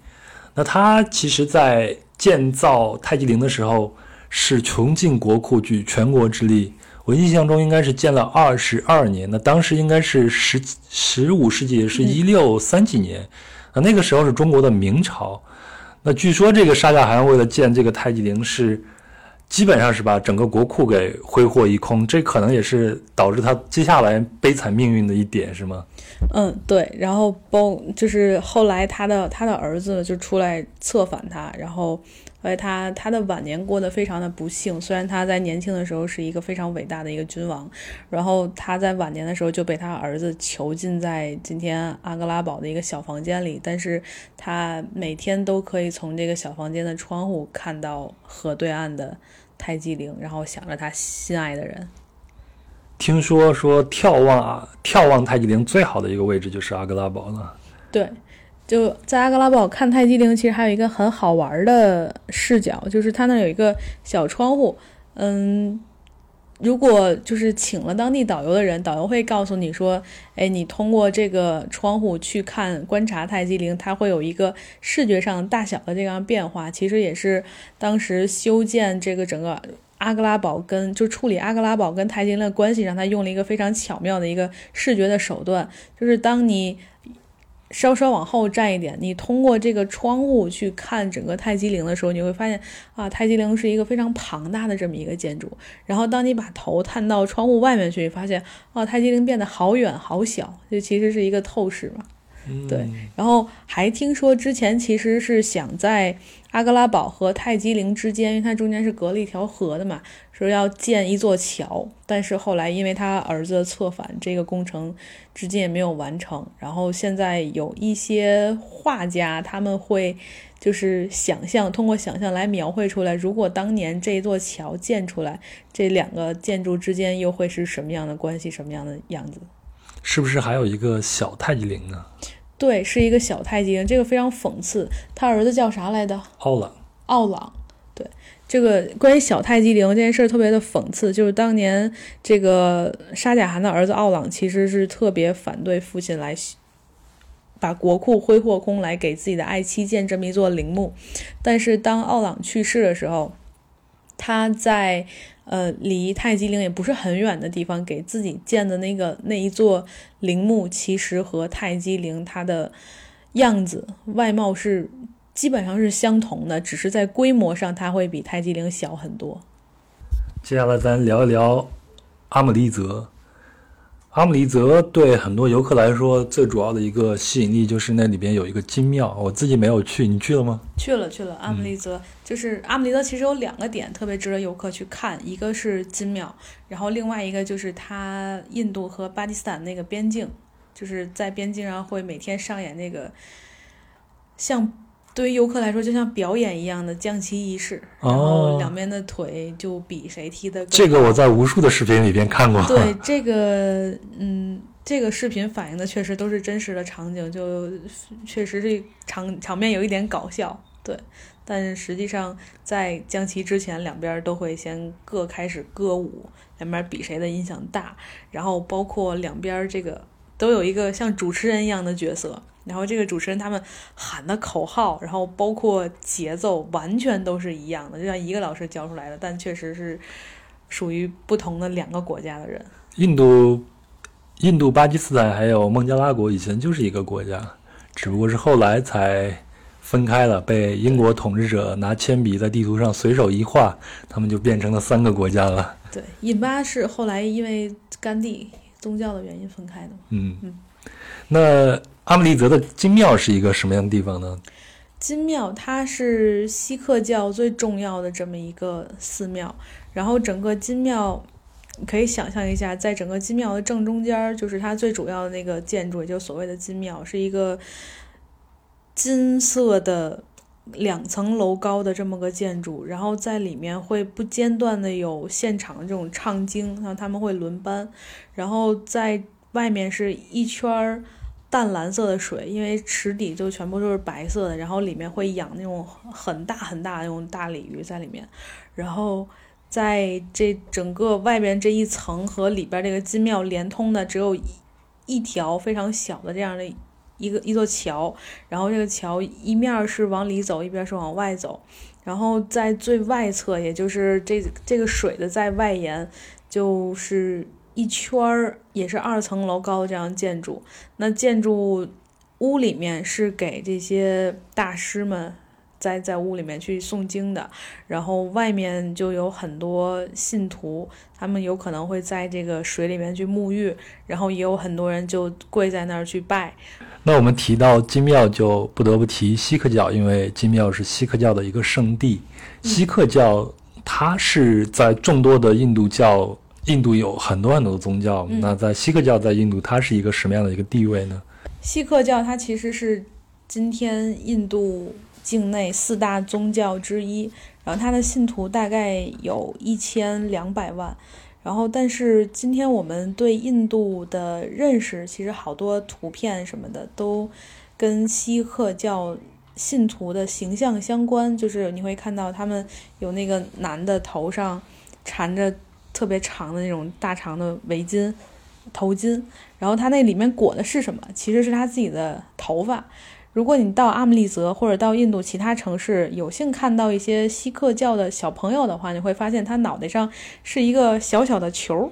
那他其实，在建造太极陵的时候，是穷尽国库，举全国之力。我印象中应该是建了二十二年，那当时应该是十十五世纪，是一六三几年。那那个时候是中国的明朝。那据说这个沙贾汗为了建这个太极陵，是基本上是把整个国库给挥霍一空。这可能也是导致他接下来悲惨命运的一点，是吗？嗯，对，然后包就是后来他的他的儿子就出来策反他，然后后来他他的晚年过得非常的不幸。虽然他在年轻的时候是一个非常伟大的一个君王，然后他在晚年的时候就被他儿子囚禁在今天阿格拉堡的一个小房间里，但是他每天都可以从这个小房间的窗户看到河对岸的泰姬陵，然后想着他心爱的人。听说说眺望啊，眺望泰姬陵最好的一个位置就是阿格拉堡了。对，就在阿格拉堡看泰姬陵，其实还有一个很好玩的视角，就是它那有一个小窗户。嗯，如果就是请了当地导游的人，导游会告诉你说，哎，你通过这个窗户去看观察泰姬陵，它会有一个视觉上大小的这样变化。其实也是当时修建这个整个。阿格拉堡跟就处理阿格拉堡跟泰姬陵的关系，让他用了一个非常巧妙的一个视觉的手段，就是当你稍稍往后站一点，你通过这个窗户去看整个泰姬陵的时候，你会发现啊，泰姬陵是一个非常庞大的这么一个建筑。然后当你把头探到窗户外面去，发现啊，泰姬陵变得好远好小，这其实是一个透视嘛。对，然后还听说之前其实是想在阿格拉堡和泰姬陵之间，因为它中间是隔了一条河的嘛，说要建一座桥，但是后来因为他儿子策反，这个工程至今也没有完成。然后现在有一些画家他们会就是想象，通过想象来描绘出来，如果当年这座桥建出来，这两个建筑之间又会是什么样的关系，什么样的样子？是不是还有一个小泰姬陵呢？对，是一个小太极陵，这个非常讽刺。他儿子叫啥来的？奥朗。奥朗。对，这个关于小太极陵这件事儿特别的讽刺，就是当年这个沙贾汗的儿子奥朗其实是特别反对父亲来把国库挥霍空，来给自己的爱妻建这么一座陵墓。但是当奥朗去世的时候，他在。呃，离泰姬陵也不是很远的地方，给自己建的那个那一座陵墓，其实和泰姬陵它的样子外貌是基本上是相同的，只是在规模上它会比泰姬陵小很多。接下来咱聊一聊阿姆利则。阿姆利泽对很多游客来说，最主要的一个吸引力就是那里边有一个金庙。我自己没有去，你去了吗？去了，去了。阿姆利则就是阿姆利泽，其实有两个点特别值得游客去看，一个是金庙，然后另外一个就是它印度和巴基斯坦那个边境，就是在边境上会每天上演那个像。对于游客来说，就像表演一样的降旗仪式，然后两边的腿就比谁踢的。这个我在无数的视频里边看过。对这个，嗯，这个视频反映的确实都是真实的场景，就确实是场场面有一点搞笑。对，但实际上在降旗之前，两边都会先各开始歌舞，两边比谁的音响大，然后包括两边这个都有一个像主持人一样的角色。然后这个主持人他们喊的口号，然后包括节奏，完全都是一样的，就像一个老师教出来的，但确实是属于不同的两个国家的人。印度、印度、巴基斯坦还有孟加拉国以前就是一个国家，只不过是后来才分开了，被英国统治者拿铅笔在地图上随手一画，他们就变成了三个国家了。对，印巴是后来因为甘地宗教的原因分开的嘛。嗯嗯，那阿姆利则的金庙是一个什么样的地方呢？金庙它是锡克教最重要的这么一个寺庙，然后整个金庙。可以想象一下，在整个金庙的正中间，就是它最主要的那个建筑，也就是所谓的金庙，是一个金色的两层楼高的这么个建筑。然后在里面会不间断的有现场这种唱经，然后他们会轮班。然后在外面是一圈淡蓝色的水，因为池底就全部都是白色的。然后里面会养那种很大很大的那种大鲤鱼在里面，然后。在这整个外边这一层和里边这个金庙连通的只有一一条非常小的这样的一个一座桥，然后这个桥一面是往里走，一边是往外走，然后在最外侧，也就是这这个水的在外沿，就是一圈儿也是二层楼高的这样建筑。那建筑屋里面是给这些大师们。在在屋里面去诵经的，然后外面就有很多信徒，他们有可能会在这个水里面去沐浴，然后也有很多人就跪在那儿去拜。那我们提到金庙，就不得不提锡克教，因为金庙是锡克教的一个圣地。锡克教它是在众多的印度教，印度有很多很多的宗教，那在锡克教在印度它是一个什么样的一个地位呢？锡克教它其实是今天印度。境内四大宗教之一，然后它的信徒大概有一千两百万，然后但是今天我们对印度的认识，其实好多图片什么的都跟锡克教信徒的形象相关，就是你会看到他们有那个男的头上缠着特别长的那种大长的围巾头巾，然后它那里面裹的是什么？其实是他自己的头发。如果你到阿姆利则或者到印度其他城市，有幸看到一些锡克教的小朋友的话，你会发现他脑袋上是一个小小的球，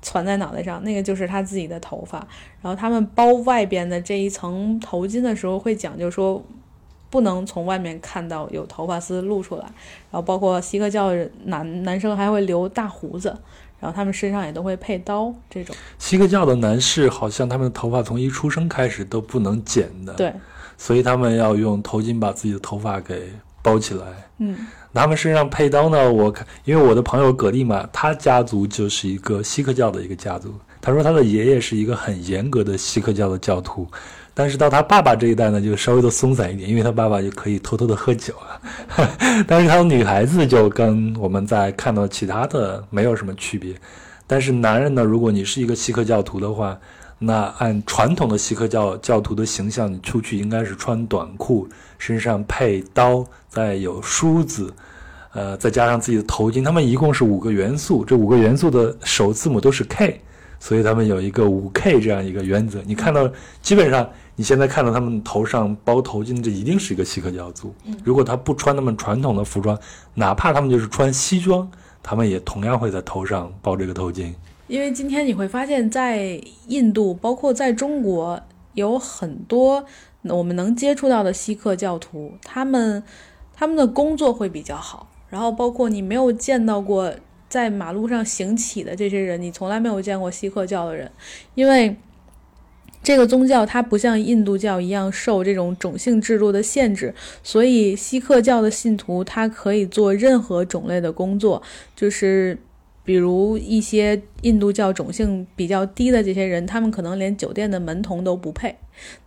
攒在脑袋上，那个就是他自己的头发。然后他们包外边的这一层头巾的时候，会讲究说，不能从外面看到有头发丝露出来。然后包括锡克教男男生还会留大胡子，然后他们身上也都会配刀。这种锡克教的男士好像他们的头发从一出生开始都不能剪的。对。所以他们要用头巾把自己的头发给包起来。嗯，他们身上配刀呢？我看，因为我的朋友葛利玛，他家族就是一个锡克教的一个家族。他说他的爷爷是一个很严格的锡克教的教徒，但是到他爸爸这一代呢，就稍微的松散一点，因为他爸爸就可以偷偷的喝酒了。但是他的女孩子就跟我们在看到其他的没有什么区别。但是男人呢，如果你是一个锡克教徒的话，那按传统的锡克教教徒的形象，你出去应该是穿短裤，身上配刀，再有梳子，呃，再加上自己的头巾。他们一共是五个元素，这五个元素的首字母都是 K，所以他们有一个五 K 这样一个原则。你看到，基本上你现在看到他们头上包头巾，这一定是一个锡克教徒。如果他不穿他们传统的服装，哪怕他们就是穿西装，他们也同样会在头上包这个头巾。因为今天你会发现，在印度，包括在中国，有很多我们能接触到的锡克教徒，他们他们的工作会比较好。然后，包括你没有见到过在马路上行乞的这些人，你从来没有见过锡克教的人，因为这个宗教它不像印度教一样受这种种姓制度的限制，所以锡克教的信徒他可以做任何种类的工作，就是。比如一些印度教种姓比较低的这些人，他们可能连酒店的门童都不配。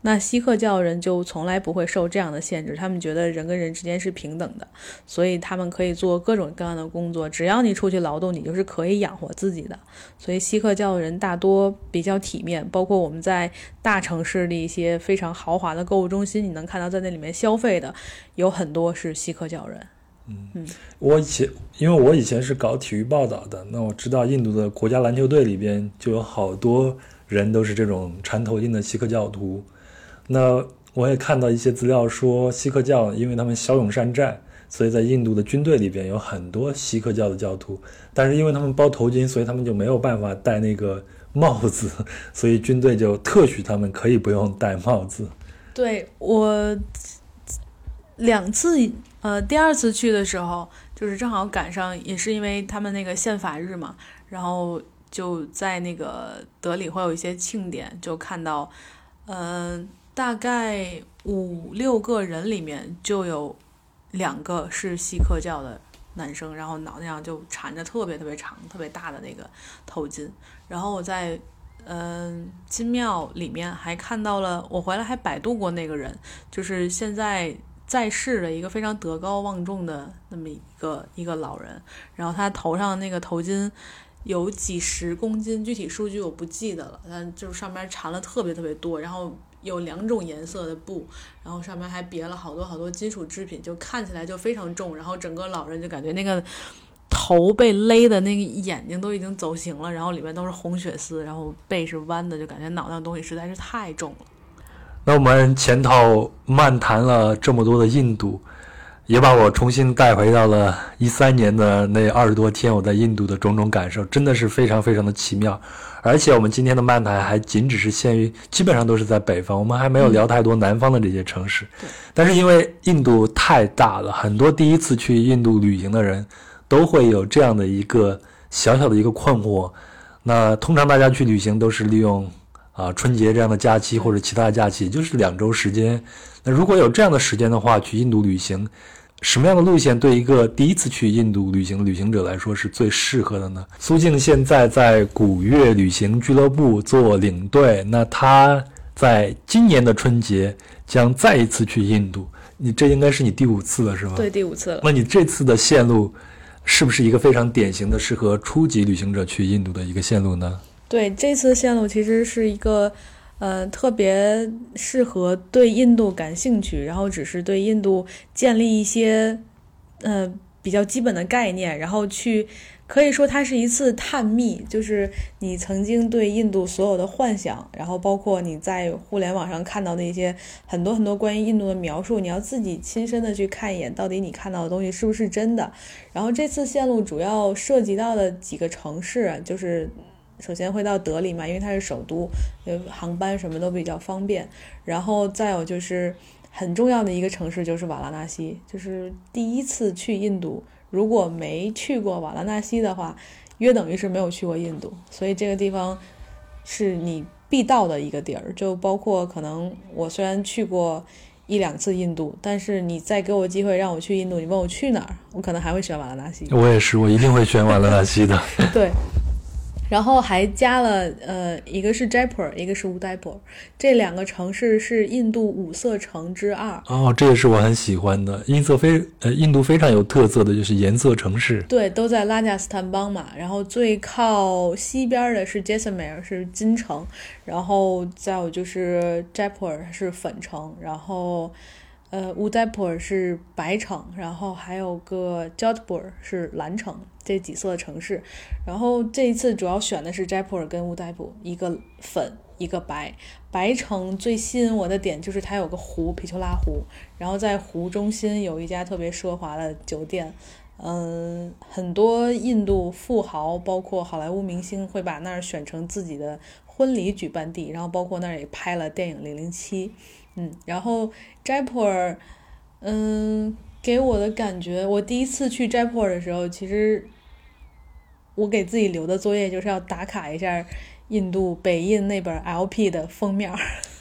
那锡克教人就从来不会受这样的限制，他们觉得人跟人之间是平等的，所以他们可以做各种各样的工作，只要你出去劳动，你就是可以养活自己的。所以锡克教人大多比较体面，包括我们在大城市的一些非常豪华的购物中心，你能看到在那里面消费的有很多是锡克教人。嗯，我以前因为我以前是搞体育报道的，那我知道印度的国家篮球队里边就有好多人都是这种缠头巾的锡克教徒。那我也看到一些资料说，锡克教因为他们骁勇善战，所以在印度的军队里边有很多锡克教的教徒。但是因为他们包头巾，所以他们就没有办法戴那个帽子，所以军队就特许他们可以不用戴帽子。对我。两次，呃，第二次去的时候，就是正好赶上，也是因为他们那个宪法日嘛，然后就在那个德里会有一些庆典，就看到，嗯，大概五六个人里面就有两个是锡克教的男生，然后脑袋上就缠着特别特别长、特别大的那个头巾，然后我在。嗯，金庙里面还看到了，我回来还百度过那个人，就是现在在世的一个非常德高望重的那么一个一个老人，然后他头上那个头巾有几十公斤，具体数据我不记得了，但就是上面缠了特别特别多，然后有两种颜色的布，然后上面还别了好多好多金属制品，就看起来就非常重，然后整个老人就感觉那个。头被勒的那个眼睛都已经走形了，然后里面都是红血丝，然后背是弯的，就感觉脑袋东西实在是太重了。那我们前头漫谈了这么多的印度，也把我重新带回到了一三年的那二十多天我在印度的种种感受，真的是非常非常的奇妙。而且我们今天的漫谈还仅只是限于，基本上都是在北方，我们还没有聊太多南方的这些城市。但是因为印度太大了，很多第一次去印度旅行的人。都会有这样的一个小小的一个困惑，那通常大家去旅行都是利用啊春节这样的假期或者其他假期，就是两周时间。那如果有这样的时间的话，去印度旅行，什么样的路线对一个第一次去印度旅行的旅行者来说是最适合的呢？苏静现在在古月旅行俱乐部做领队，那他在今年的春节将再一次去印度，你这应该是你第五次了，是吗？对，第五次了。那你这次的线路？是不是一个非常典型的适合初级旅行者去印度的一个线路呢？对，这次线路其实是一个，呃，特别适合对印度感兴趣，然后只是对印度建立一些，呃，比较基本的概念，然后去。可以说它是一次探秘，就是你曾经对印度所有的幻想，然后包括你在互联网上看到的一些很多很多关于印度的描述，你要自己亲身的去看一眼，到底你看到的东西是不是真的。然后这次线路主要涉及到的几个城市，就是首先会到德里嘛，因为它是首都，航班什么都比较方便。然后再有就是很重要的一个城市就是瓦拉纳西，就是第一次去印度。如果没去过瓦拉纳西的话，约等于是没有去过印度，所以这个地方是你必到的一个地儿。就包括可能我虽然去过一两次印度，但是你再给我机会让我去印度，你问我去哪儿，我可能还会选瓦拉纳西。我也是，我一定会选瓦拉纳西的。对。然后还加了，呃，一个是 Jaipur，一个是乌代普，这两个城市是印度五色城之二。哦，这也是我很喜欢的，印色非呃，印度非常有特色的就是颜色城市。对，都在拉贾斯坦邦嘛。然后最靠西边的是 Jaisalmer，是金城，然后再有就是 Jaipur 是粉城，然后。呃，乌代普是白城，然后还有个 Jodhpur 是蓝城，这几色城市。然后这一次主要选的是斋普尔跟乌代普，一个粉一个白。白城最吸引我的点就是它有个湖，皮丘拉湖，然后在湖中心有一家特别奢华的酒店。嗯，很多印度富豪，包括好莱坞明星会把那儿选成自己的婚礼举办地，然后包括那儿也拍了电影《零零七》。嗯，然后斋普尔，嗯，给我的感觉，我第一次去斋普尔的时候，其实我给自己留的作业就是要打卡一下印度北印那本 LP 的封面，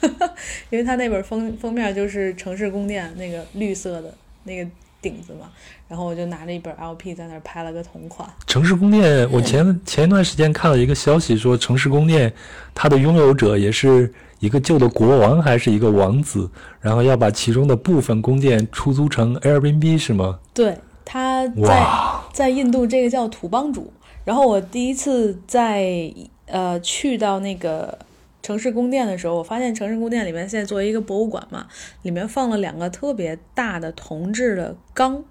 因为它那本封封面就是城市宫殿那个绿色的那个顶子嘛，然后我就拿着一本 LP 在那儿拍了个同款。城市宫殿，我前前一段时间看了一个消息，说城市宫殿它的拥有者也是。一个旧的国王还是一个王子，然后要把其中的部分宫殿出租成 Airbnb 是吗？对，他在在印度这个叫土邦主。然后我第一次在呃去到那个城市宫殿的时候，我发现城市宫殿里面现在作为一个博物馆嘛，里面放了两个特别大的铜制的缸，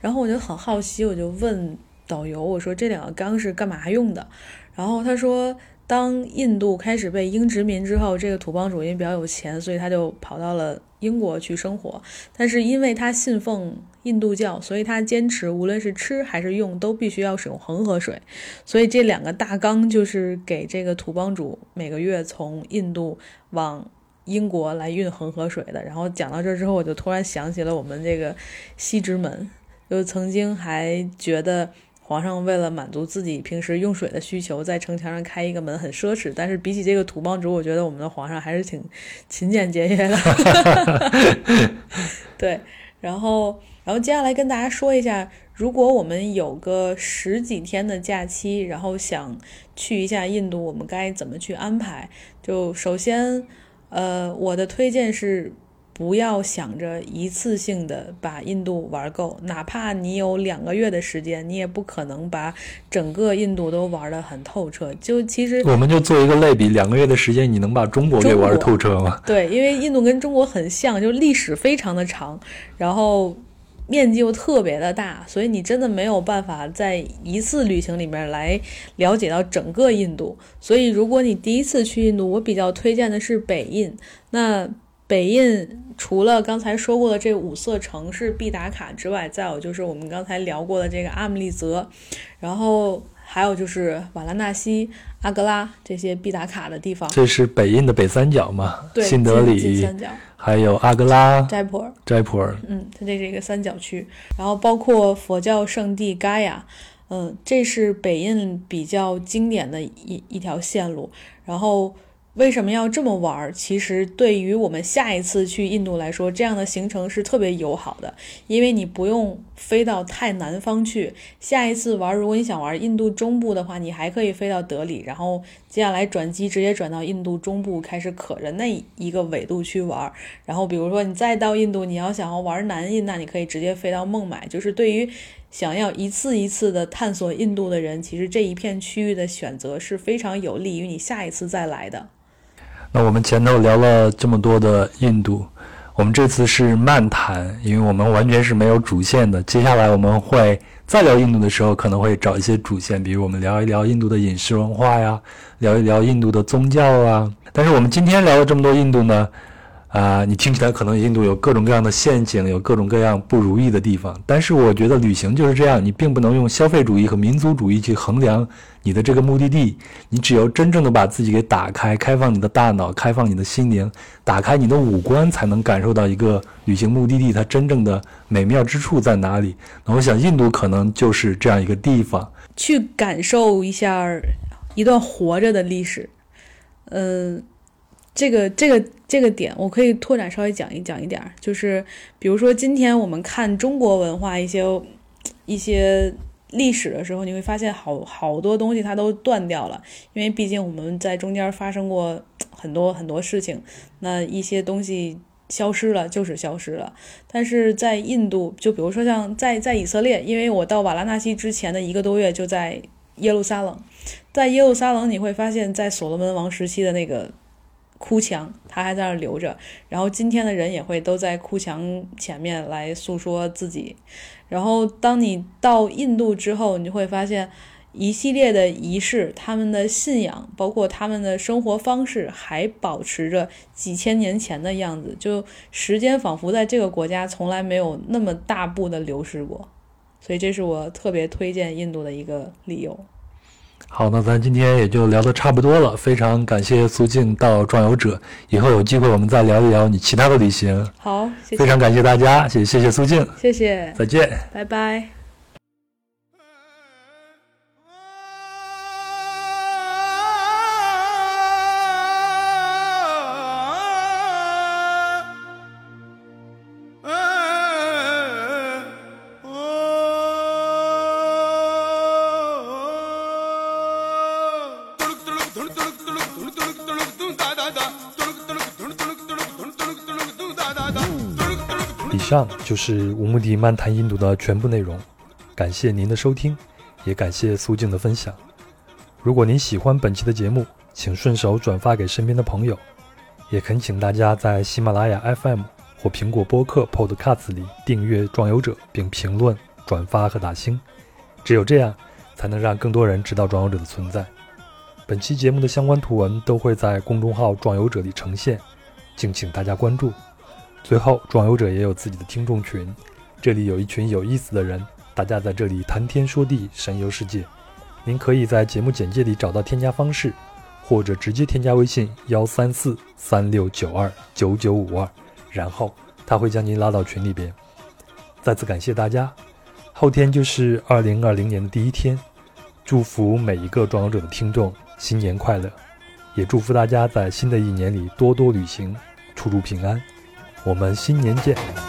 然后我就很好奇，我就问导游，我说这两个缸是干嘛用的？然后他说。当印度开始被英殖民之后，这个土邦主因比较有钱，所以他就跑到了英国去生活。但是因为他信奉印度教，所以他坚持无论是吃还是用都必须要使用恒河水。所以这两个大缸就是给这个土帮主每个月从印度往英国来运恒河水的。然后讲到这之后，我就突然想起了我们这个西直门，就曾经还觉得皇上为了满足自己平时用水的需求，在城墙上开一个门很奢侈。但是比起这个土帮主，我觉得我们的皇上还是挺勤俭节约的。对，然后，然后接下来跟大家说一下，如果我们有个十几天的假期，然后想去一下印度，我们该怎么去安排？就首先，呃，我的推荐是不要想着一次性的把印度玩够，哪怕你有两个月的时间，你也不可能把整个印度都玩得很透彻。就其实我们就做一个类比，两个月的时间，你能把中国给玩透彻吗？对，因为印度跟中国很像，就历史非常的长，然后面积又特别的大，所以你真的没有办法在一次旅行里面来了解到整个印度。所以如果你第一次去印度，我比较推荐的是北印。那北印除了刚才说过的这五色城市必打卡之外，再有就是我们刚才聊过的这个阿姆利则，然后还有就是瓦拉纳西、阿格拉这些必打卡的地方。这是北印的北三角嘛？对，新德里，三角，还有阿格拉、斋普尔。斋普尔，嗯，它这是一个三角区，然后包括佛教圣地嘎雅，嗯，这是北印比较经典的一一条线路，然后。为什么要这么玩？其实对于我们下一次去印度来说，这样的行程是特别友好的，因为你不用飞到太南方去。下一次玩，如果你想玩印度中部的话，你还可以飞到德里，然后接下来转机直接转到印度中部，开始可着那一个纬度去玩。然后比如说你再到印度，你要想要玩南印，那你可以直接飞到孟买。就是对于想要一次一次的探索印度的人，其实这一片区域的选择是非常有利于你下一次再来的。那我们前头聊了这么多的印度，我们这次是漫谈，因为我们完全是没有主线的。接下来我们会再聊印度的时候，可能会找一些主线，比如我们聊一聊印度的饮食文化呀，聊一聊印度的宗教啊。但是我们今天聊了这么多印度呢？啊，你听起来可能印度有各种各样的陷阱，有各种各样不如意的地方。但是我觉得旅行就是这样，你并不能用消费主义和民族主义去衡量你的这个目的地。你只有真正的把自己给打开，开放你的大脑，开放你的心灵，打开你的五官，才能感受到一个旅行目的地它真正的美妙之处在哪里。那我想印度可能就是这样一个地方，去感受一下一段活着的历史。嗯。这个这个这个点，我可以拓展稍微讲一讲一点儿，就是比如说今天我们看中国文化一些一些历史的时候，你会发现好好多东西它都断掉了，因为毕竟我们在中间发生过很多很多事情，那一些东西消失了就是消失了。但是在印度，就比如说像在在以色列，因为我到瓦拉纳西之前的一个多月就在耶路撒冷，在耶路撒冷你会发现在所罗门王时期的那个。哭墙，他还在那留着。然后今天的人也会都在哭墙前面来诉说自己。然后当你到印度之后，你就会发现一系列的仪式，他们的信仰，包括他们的生活方式，还保持着几千年前的样子。就时间仿佛在这个国家从来没有那么大步的流失过。所以这是我特别推荐印度的一个理由。好，那咱今天也就聊得差不多了。非常感谢苏静到壮游者，以后有机会我们再聊一聊你其他的旅行。好，非常感谢大家，谢谢谢苏静，谢谢，再见，拜拜。以上就是无目的漫谈印度的全部内容，感谢您的收听，也感谢苏静的分享。如果您喜欢本期的节目，请顺手转发给身边的朋友，也恳请大家在喜马拉雅 FM 或苹果播客 Podcast 里订阅《壮游者》，并评论、转发和打星。只有这样，才能让更多人知道壮游者的存在。本期节目的相关图文都会在公众号“壮游者”里呈现，敬请大家关注。最后，壮游者也有自己的听众群，这里有一群有意思的人，大家在这里谈天说地，神游世界。您可以在节目简介里找到添加方式，或者直接添加微信幺三四三六九二九九五二，然后他会将您拉到群里边。再次感谢大家，后天就是二零二零年的第一天，祝福每一个壮游者的听众新年快乐，也祝福大家在新的一年里多多旅行，出入平安。我们新年见。